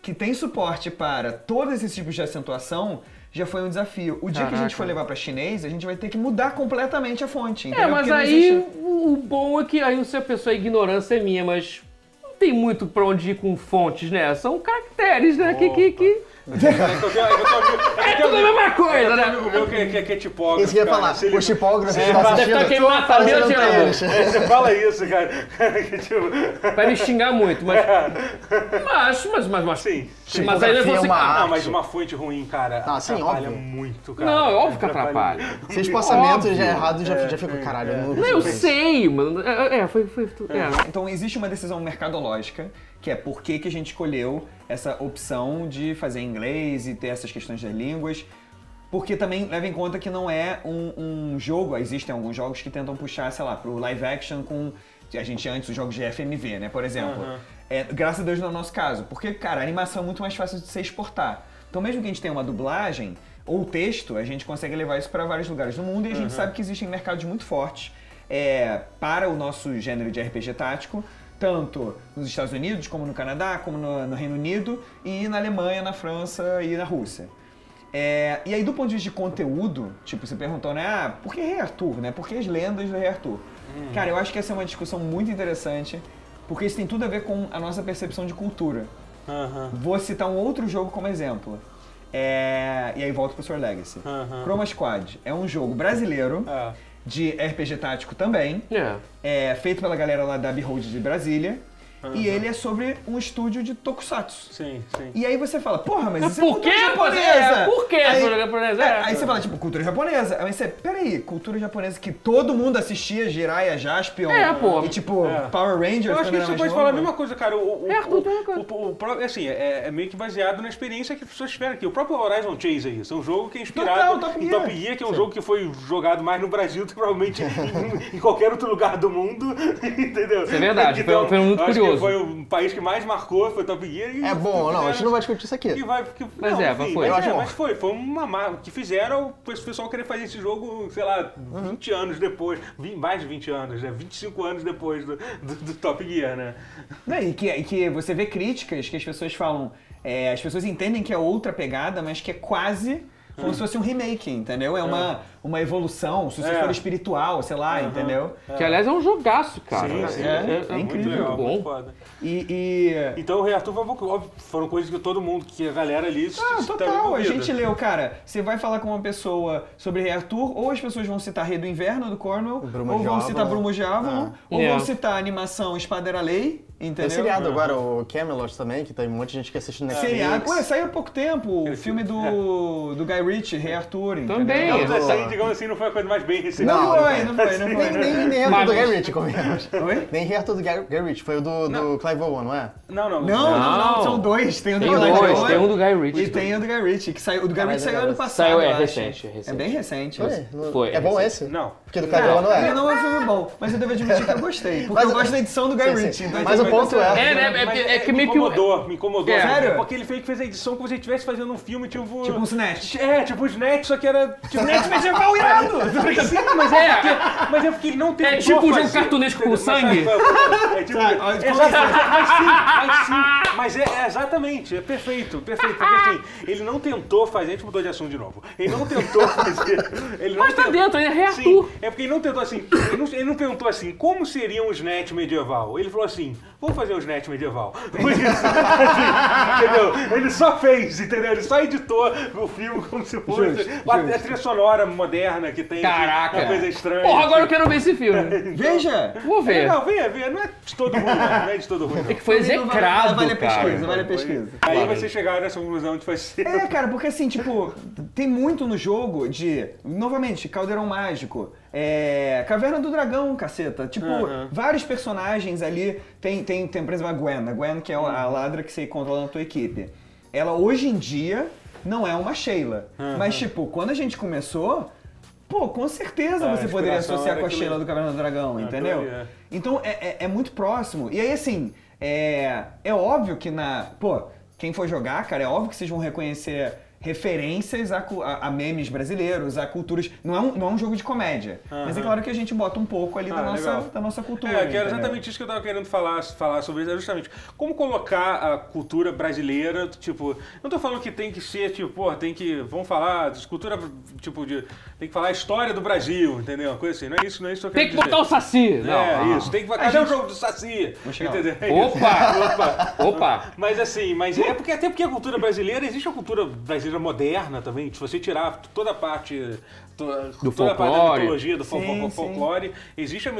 que tem suporte para todos esses tipos de acentuação já foi um desafio. O dia que a gente Caraca. for levar para chinês, a gente vai ter que mudar completamente a fonte. É, entendeu? mas Porque aí existe- o bom é que aí se a pessoa a ignorância é minha, mas não tem muito pra onde ir com fontes, né? São caracteres, né? Que, que, que... É que é É tudo a mesma coisa, né? amigo meu que, que, que é tipógrafo. Isso que eu ia cara. falar. Se ele- Os tipógrafos É, que estão deve assistindo. tá tá parecendo mesmo ter tirando. eles. É, Você fala isso, cara. Que, tipo, Vai me xingar muito, mas. Mas, mas, mas, mas. Sim, sim. Mas aí Tipografia é você. uma Ah, Não, mas uma fonte ruim, cara, Ah, sim, atrapalha óbvio. muito, cara. Não, é óbvio que atrapalha. Se o espaçamento já é errado, já, já fica, caralho, não Não, eu sei. mano. É, é, foi. foi é. Então existe uma decisão mercadológica, que é por que, que a gente escolheu essa opção de fazer em inglês e ter essas questões das línguas. Porque também leva em conta que não é um, um jogo, existem alguns jogos que tentam puxar, sei lá, pro live action com. A gente antes os jogos de FMV, né? Por exemplo. Aham. É, graças a Deus no nosso caso. Porque, cara, a animação é muito mais fácil de se exportar. Então mesmo que a gente tenha uma dublagem ou texto, a gente consegue levar isso para vários lugares do mundo e a gente sabe que existem mercados muito fortes é, para o nosso gênero de RPG tático, tanto nos Estados Unidos, como no Canadá, como no, no Reino Unido, e na Alemanha, na França e na Rússia. É, e aí, do ponto de vista de conteúdo, tipo, você perguntou, né? Ah, por que Rei Arthur, né? Por que as lendas do Rei Arthur? Cara, eu acho que essa é uma discussão muito interessante, porque isso tem tudo a ver com a nossa percepção de cultura. Vou citar um outro jogo como exemplo. É, E aí volto pro Sword Legacy. Aham. Chroma Squad é um jogo brasileiro, É. de RPG tático também, É. é, feito pela galera lá da Behold de Brasília. E ele é sobre um estúdio de tokusatsu. Sim, sim. E aí você fala, porra, mas Mas isso por é cultura quê? japonesa. É, por quê Aí, cultura japonesa? é, É. aí você fala, tipo, cultura japonesa. Aí você, peraí, cultura japonesa que todo mundo assistia, Jiraiya, Jaspion. É, pô. E tipo, É. Power Rangers. Eu acho que você pode novo. falar a mesma coisa, cara. O, o, É, é uma coisa. o, assim, é, é meio que baseado na experiência que as pessoas tiveram aqui. O próprio Horizon Chase é isso. É um jogo que é inspirado Total, Top em Gear. Top Gear, que é um jogo que foi jogado mais no Brasil do que provavelmente em, em qualquer outro lugar do mundo. Entendeu? Isso é verdade, foi- foi muito curioso. Que foi o país que mais marcou, foi Top Gear. E É bom, não, a gente não vai discutir isso que aqui. vai, que, Mas não, é, enfim, foi. Mas, Eu acho é, bom. mas foi, foi uma marca que fizeram o pessoal querer fazer esse jogo, sei lá, Uhum. 20 anos depois, vi- mais de 20 anos, né? 25 anos depois do, do, do Top Gear, né? Não, e, que, e que você vê críticas que as pessoas falam. é, as pessoas entendem que é outra pegada, mas que é quase como se fosse um remake, entendeu? É uma, uma evolução, se você É. for espiritual, sei lá, entendeu? Que aliás é um jogaço, cara. Sim, sim. É, é muito incrível. legal, bom. foda. E. e- Então o Reator foi um pouco óbvio, foram coisas que todo mundo, que a galera ali se- Ah, tava total. A gente leu, cara, você vai falar com uma pessoa sobre Rei Arthur, ou as pessoas vão citar Rei do Inverno do Cornwell, Brumo ou vão citar Brumo de Avalon, ou É. vão citar a animação Espada era Lei, Tem entendeu? seriado agora, o Camelot também, que tem um monte de gente que assiste no Netflix. Seriado. Ué, saiu há pouco tempo o filme do, do Guy Ritchie, Rei Arthur, entendeu? Também. Digamos do- assim, digamos assim, não foi a coisa mais bem recebida. Não, Não, foi, não foi, não Nem, foi. nem, nem Mas- Reator do Guy Ritchie, convenhamos. Oi? Nem Reator do Guy Guy Ritchie, foi o do, do Clive Owen, não é? Não, não. Não, não, não, Não. são dois. Tem o do Tem Guy dois, Ritchie tem um do Guy Ritchie. E tem o do Guy Ritchie, que saiu. O do Guy Ah, Ritchie mas saiu é- ano passado. Saiu, é recente, é recente. É bem recente. Foi? Não- Foi, é bom é esse? Não. Porque do Clive Owen não é. não é um filme bom, mas eu devo admitir que eu gostei. Porque Mas- eu gosto da edição do Guy. Ritchie. então Mas o ponto é- gostar. É, né? É, é que meio que me incomodou, me incomodou. É. Sério? Porque ele fez, fez a edição como se ele estivesse fazendo um filme, tipo... Tipo um Snatch. É, tipo o Snatch, só que era... Tipo, Snatch medieval irado! Sim, mas é, porque, mas é porque ele não tentou É tipo um cartunesco com sangue? é? É tipo, Tá, mas sim, mas sim, mas é, é exatamente, é perfeito, perfeito, porque assim, ele não tentou fazer, a gente mudou de assunto de novo, ele não tentou fazer, ele não Mas tá tentou- dentro, ele é Arthur. é porque ele não tentou assim, ele não, ele não perguntou assim, como seria um Snatch medieval? Ele falou assim, vamos fazer um Snatch medieval. Foi isso, assim, entendeu? Ele só fez, entendeu? Ele só editou o filme como se fosse Justo, a, justo. a trilha sonora moderna que tem, Caraca. uma coisa estranha. Porra, agora eu quero ver esse filme. Veja! Vou É ver. legal, venha, venha, não é de todo ruim, não, não é de todo ruim. É Não. que foi execrado, Vale a pesquisa, cara. vale a pesquisa. Aí vocês chegaram nessa conclusão de fazer. É, cara, porque assim, tipo, tem muito no jogo de, novamente, Caldeirão Mágico, é, Caverna do Dragão, caceta. Tipo, vários personagens ali. Tem, tem, tem, por exemplo, a Gwen. A Gwen, que é a ladra que você controla na tua equipe. Ela, hoje em dia, não é uma Sheila. Mas, tipo, quando a gente começou... Pô, com certeza A você poderia associar com a Sheila do Caverna do Dragão, entendeu? aquilo ali, é. Então é, é- é muito próximo. E aí, assim, é, é óbvio que na. Pô, quem for jogar, cara, é óbvio que vocês vão reconhecer referências a, a- a memes brasileiros, a culturas. Não é um, não é um jogo de comédia. Mas é claro que a gente bota um pouco ali da, Ah, nossa, legal. da nossa cultura. É, que era entendeu? exatamente isso que eu tava querendo falar, falar sobre isso, é justamente como colocar a cultura brasileira, tipo, não tô falando que tem que ser, tipo, pô, tem que, vamos falar de cultura, tipo, de, tem que falar a história do Brasil, entendeu? Uma coisa assim, não é isso, não é isso que eu Tem quero que botar o. Saci. Não. É, ah. isso, tem que cadê o jogo do Saci? Entendeu? É isso. Opa! Opa! Mas assim, mas é porque até porque a cultura brasileira, existe a cultura brasileira moderna também, se você tirar toda a parte Do toda a parte da folclore. mitologia, do Sim, fol- sim. folclore, existe a,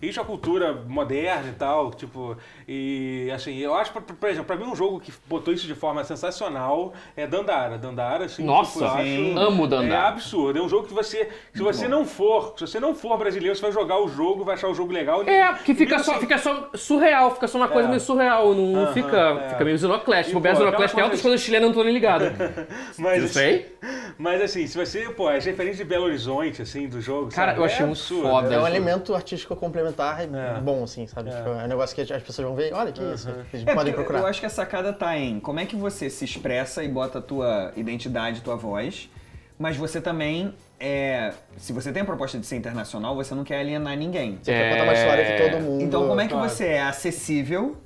existe a cultura moderna e tal, tipo, e assim, eu acho, por, por exemplo, pra mim um jogo que botou isso de forma sensacional é Dandara. Dandara, assim, Nossa, tipo, eu sim. acho, Amo Dandara. É absurdo, é um jogo que você, se você não for, se você não for brasileiro, você vai jogar o jogo, vai achar o jogo legal. É, que fica só, assim- fica só surreal, fica só uma coisa É. meio surreal, não, não Aham, fica, é. fica meio Xenoclash. Bobear pô, Xenoclash tem outras coisa- coisas chilenas, não tô nem ligado. Mas, Eu assim, sei. Mas assim, se você, pô, as referências de Belo Horizonte, assim, do jogo, Cara, sabe? eu achei é muito absurdo, foda. É um elemento artístico complementar É. bom, assim, sabe? Tipo, é um negócio que as pessoas vão ver, olha que isso, eles É, podem procurar. Eu acho que a sacada tá em como é que você se expressa e bota a tua identidade, tua voz, mas você também é. Se você tem a proposta de ser internacional, você não quer alienar ninguém. Você quer contar uma história que todo mundo... Então, como é que Claro. você é acessível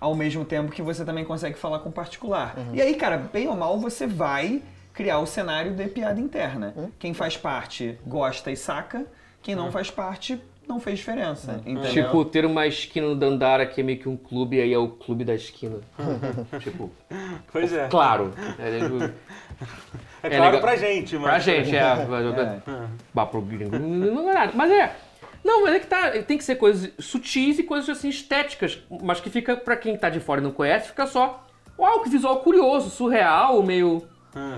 ao mesmo tempo que você também consegue falar com o particular? E aí, cara, bem ou mal, você vai criar o cenário de piada interna. Quem faz parte gosta e saca, quem não faz parte não fez diferença. Entendeu? Tipo, ter uma esquina no Dandara que é meio que um clube, e aí é o clube da esquina. tipo, Pois é. claro. É, É, É claro legal. pra gente, mas... pra gente, é. Bah, pro gringo, não é nada. Mas é. Não, mas é que tá. Tem que ser coisas sutis e coisas assim estéticas. Mas que fica, pra quem tá de fora e não conhece, fica só. Uau, que visual curioso, surreal, meio.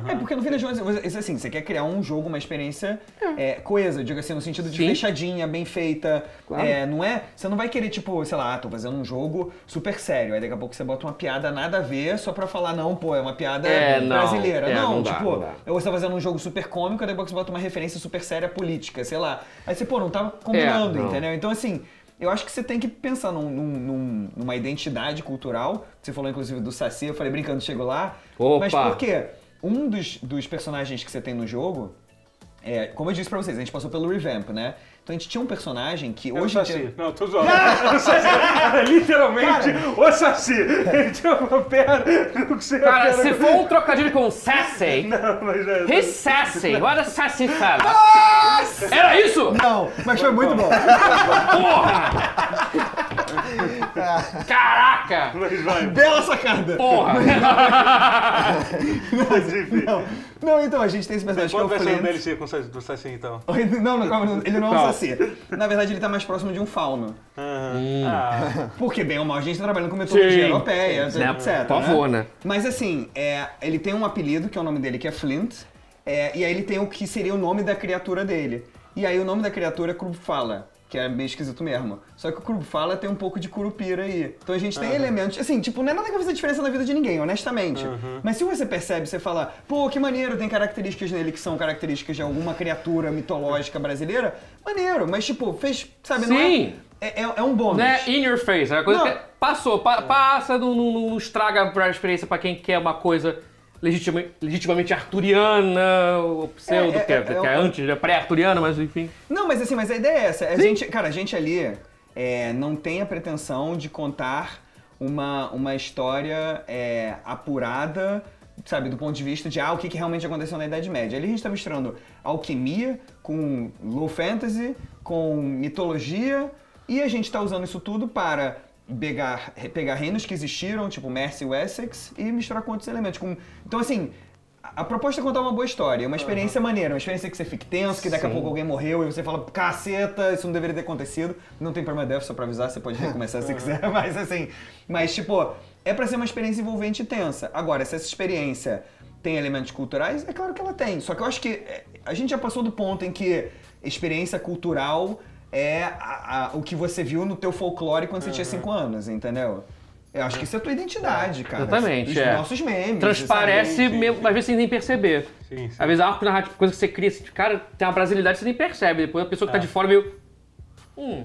É, porque no fim das contas, você- assim, você quer criar um jogo, uma experiência é, coesa, digo assim, no sentido de Sim. fechadinha, bem feita. Claro. É, não é. Você não vai querer, tipo, sei lá, ah, tô fazendo um jogo super sério. Aí daqui a pouco você bota uma piada nada a ver só pra falar, não, pô, é uma piada É, não. brasileira. É, não, não dá, tipo, não dá. ou você tá fazendo um jogo super cômico, aí daqui a pouco você bota uma referência super séria política, sei lá. Aí você, pô, não tá combinando, É, não. entendeu? Então, assim. Eu acho que você tem que pensar num- num- num- numa identidade cultural. Você falou, inclusive, do Saci, eu falei brincando, chego lá. Opa! Mas por quê? Um dos, dos personagens que você tem no jogo, é, como eu disse pra vocês, a gente passou pelo revamp, né? Então a gente tinha um personagem que É o hoje em Saci. dia... Não, tô zoando. o Saci era literalmente o Saci. Ele tinha uma perna. Não sei Cara, perna- se for um trocadilho com sassy. Não, mas é. He's sassy. What a sassy fella. Era isso? Não, mas foi muito bom. Porra! Caraca! Mas vai. Bela sacada! Porra! Mas enfim. Não, não, então, a gente tem esse personagem que é Qual o vai ser o Flint. DLC com o Saci- do Saci então? Não, não, calma, ele não é um Não. saci. Na verdade, ele tá mais próximo de um fauno. Aham. Ah, Porque, bem ou mal, a gente tá trabalhando com metodologia Sim. europeia, Né, etc. por favor, né? Mas assim, é, ele tem um apelido, que é o nome dele, que é Flint. é, e aí ele tem o que seria o nome da criatura dele. E aí o nome da criatura é Krubfala, que é meio esquisito mesmo. Só que o Krubfala tem um pouco de curupira aí. Então a gente tem elementos, assim, tipo, não é nada que vai fazer diferença na vida de ninguém, honestamente. Mas se você percebe, você fala, pô, que maneiro, tem características nele que são características de alguma criatura mitológica brasileira, maneiro. Mas, tipo, fez, sabe, não é- Sim. é, é, é um bônus. Não é in your face. É uma coisa Não. que passou, pa- passa, não, não- não estraga pra experiência pra quem quer uma coisa legitima- legitimamente arturiana, ou pseudo, É, é, que, é, é, que é é o- antes, é pré-arturiana, mas enfim. Não, mas assim, mas a ideia é essa. A gente, cara, a gente ali é, não tem a pretensão de contar uma, uma história é, apurada, sabe, do ponto de vista de ah, o que, que realmente aconteceu na Idade Média. Ali a gente tá misturando alquimia com low fantasy, com mitologia, e a gente tá usando isso tudo para pegar, pegar reinos que existiram, tipo Mercia e Wessex, e misturar com outros elementos. Com, então, assim, a a proposta é contar uma boa história, uma experiência maneira, uma experiência que você fique tenso, que daqui a Sim. pouco alguém morreu e você fala, caceta, isso não deveria ter acontecido. Não tem problema deve, só pra avisar, você pode recomeçar se quiser, mas assim, mas tipo, é pra ser uma experiência envolvente e tensa. Agora, se essa experiência tem elementos culturais, é claro que ela tem. Só que eu acho que é, a gente já passou do ponto em que experiência cultural é a- a- o que você viu no teu folclore quando você tinha 5 anos, entendeu? Eu acho que isso é a tua identidade, cara. Exatamente, Os é. nossos memes. Transparece, mesmo, às vezes sem nem perceber. Sim, sim. Às vezes a arco narrativa, coisa que você cria, assim, cara, tem uma brasilidade que você nem percebe. Depois a pessoa É. que tá de fora meio. Hum.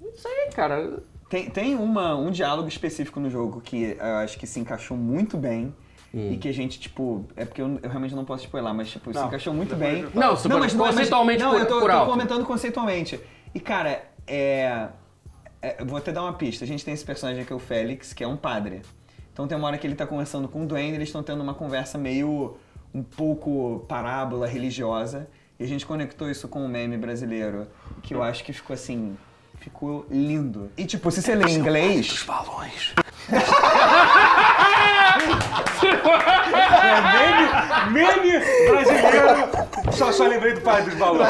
Não sei, cara. Tem, tem uma, um diálogo específico no jogo que eu acho que se encaixou muito bem. Hum. E que a gente, tipo, é porque eu, eu realmente não posso spoiler, mas tipo, se Não, encaixou muito bem. Não, você pode- conceitualmente não, por- eu tô, por eu tô alto. comentando conceitualmente. E cara, é, é, vou até dar uma pista. A gente tem esse personagem aqui, o Félix, que é um padre. Então tem uma hora que ele tá conversando com o Duane, eles estão tendo uma conversa meio um pouco parábola religiosa. E a gente conectou isso com um meme brasileiro, que eu acho que ficou assim, ficou lindo. E tipo, se você lê em inglês, balões. é, meme, meme brasileiro. Só, só lembrei do pai dos balões.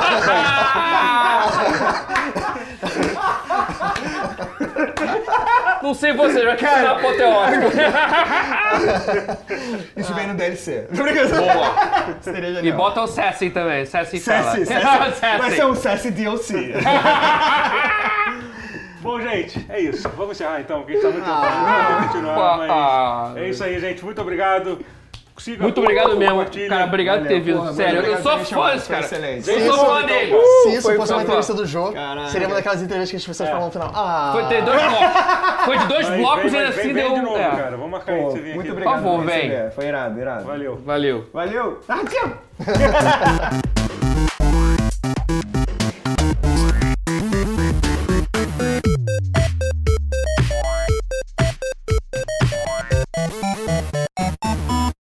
Não sei você, já que isso é apoteótico. isso vem no DLC. Tô brincando. Boa. Seria E bota o Sassy também. Sassy fala. Sassy, Sassy. Vai ser um Sassy DLC. Bom, gente, é isso. Vamos encerrar então, porque a gente tá muito. Ah. Vamos continuar, Ah. mas é isso aí, gente. Muito obrigado. Siga, Muito obrigado mesmo. Cara, obrigado por ter Valeu, vindo. porra, Sério, eu sou fã desse cara. excelente. Eu sou fã dele. Se isso fosse uma entrevista do jogo, seria uma daquelas entrevistas que as pessoas falam no final. Ah, Foi ter dois blocos. Foi de dois Mas blocos e assim vem deu. de novo, é. cara. Vamos marcar aí Pô, vir muito aqui. obrigado Por favor, vem. Foi irado, irado. Valeu. Valeu. Valeu. Ah, tchau.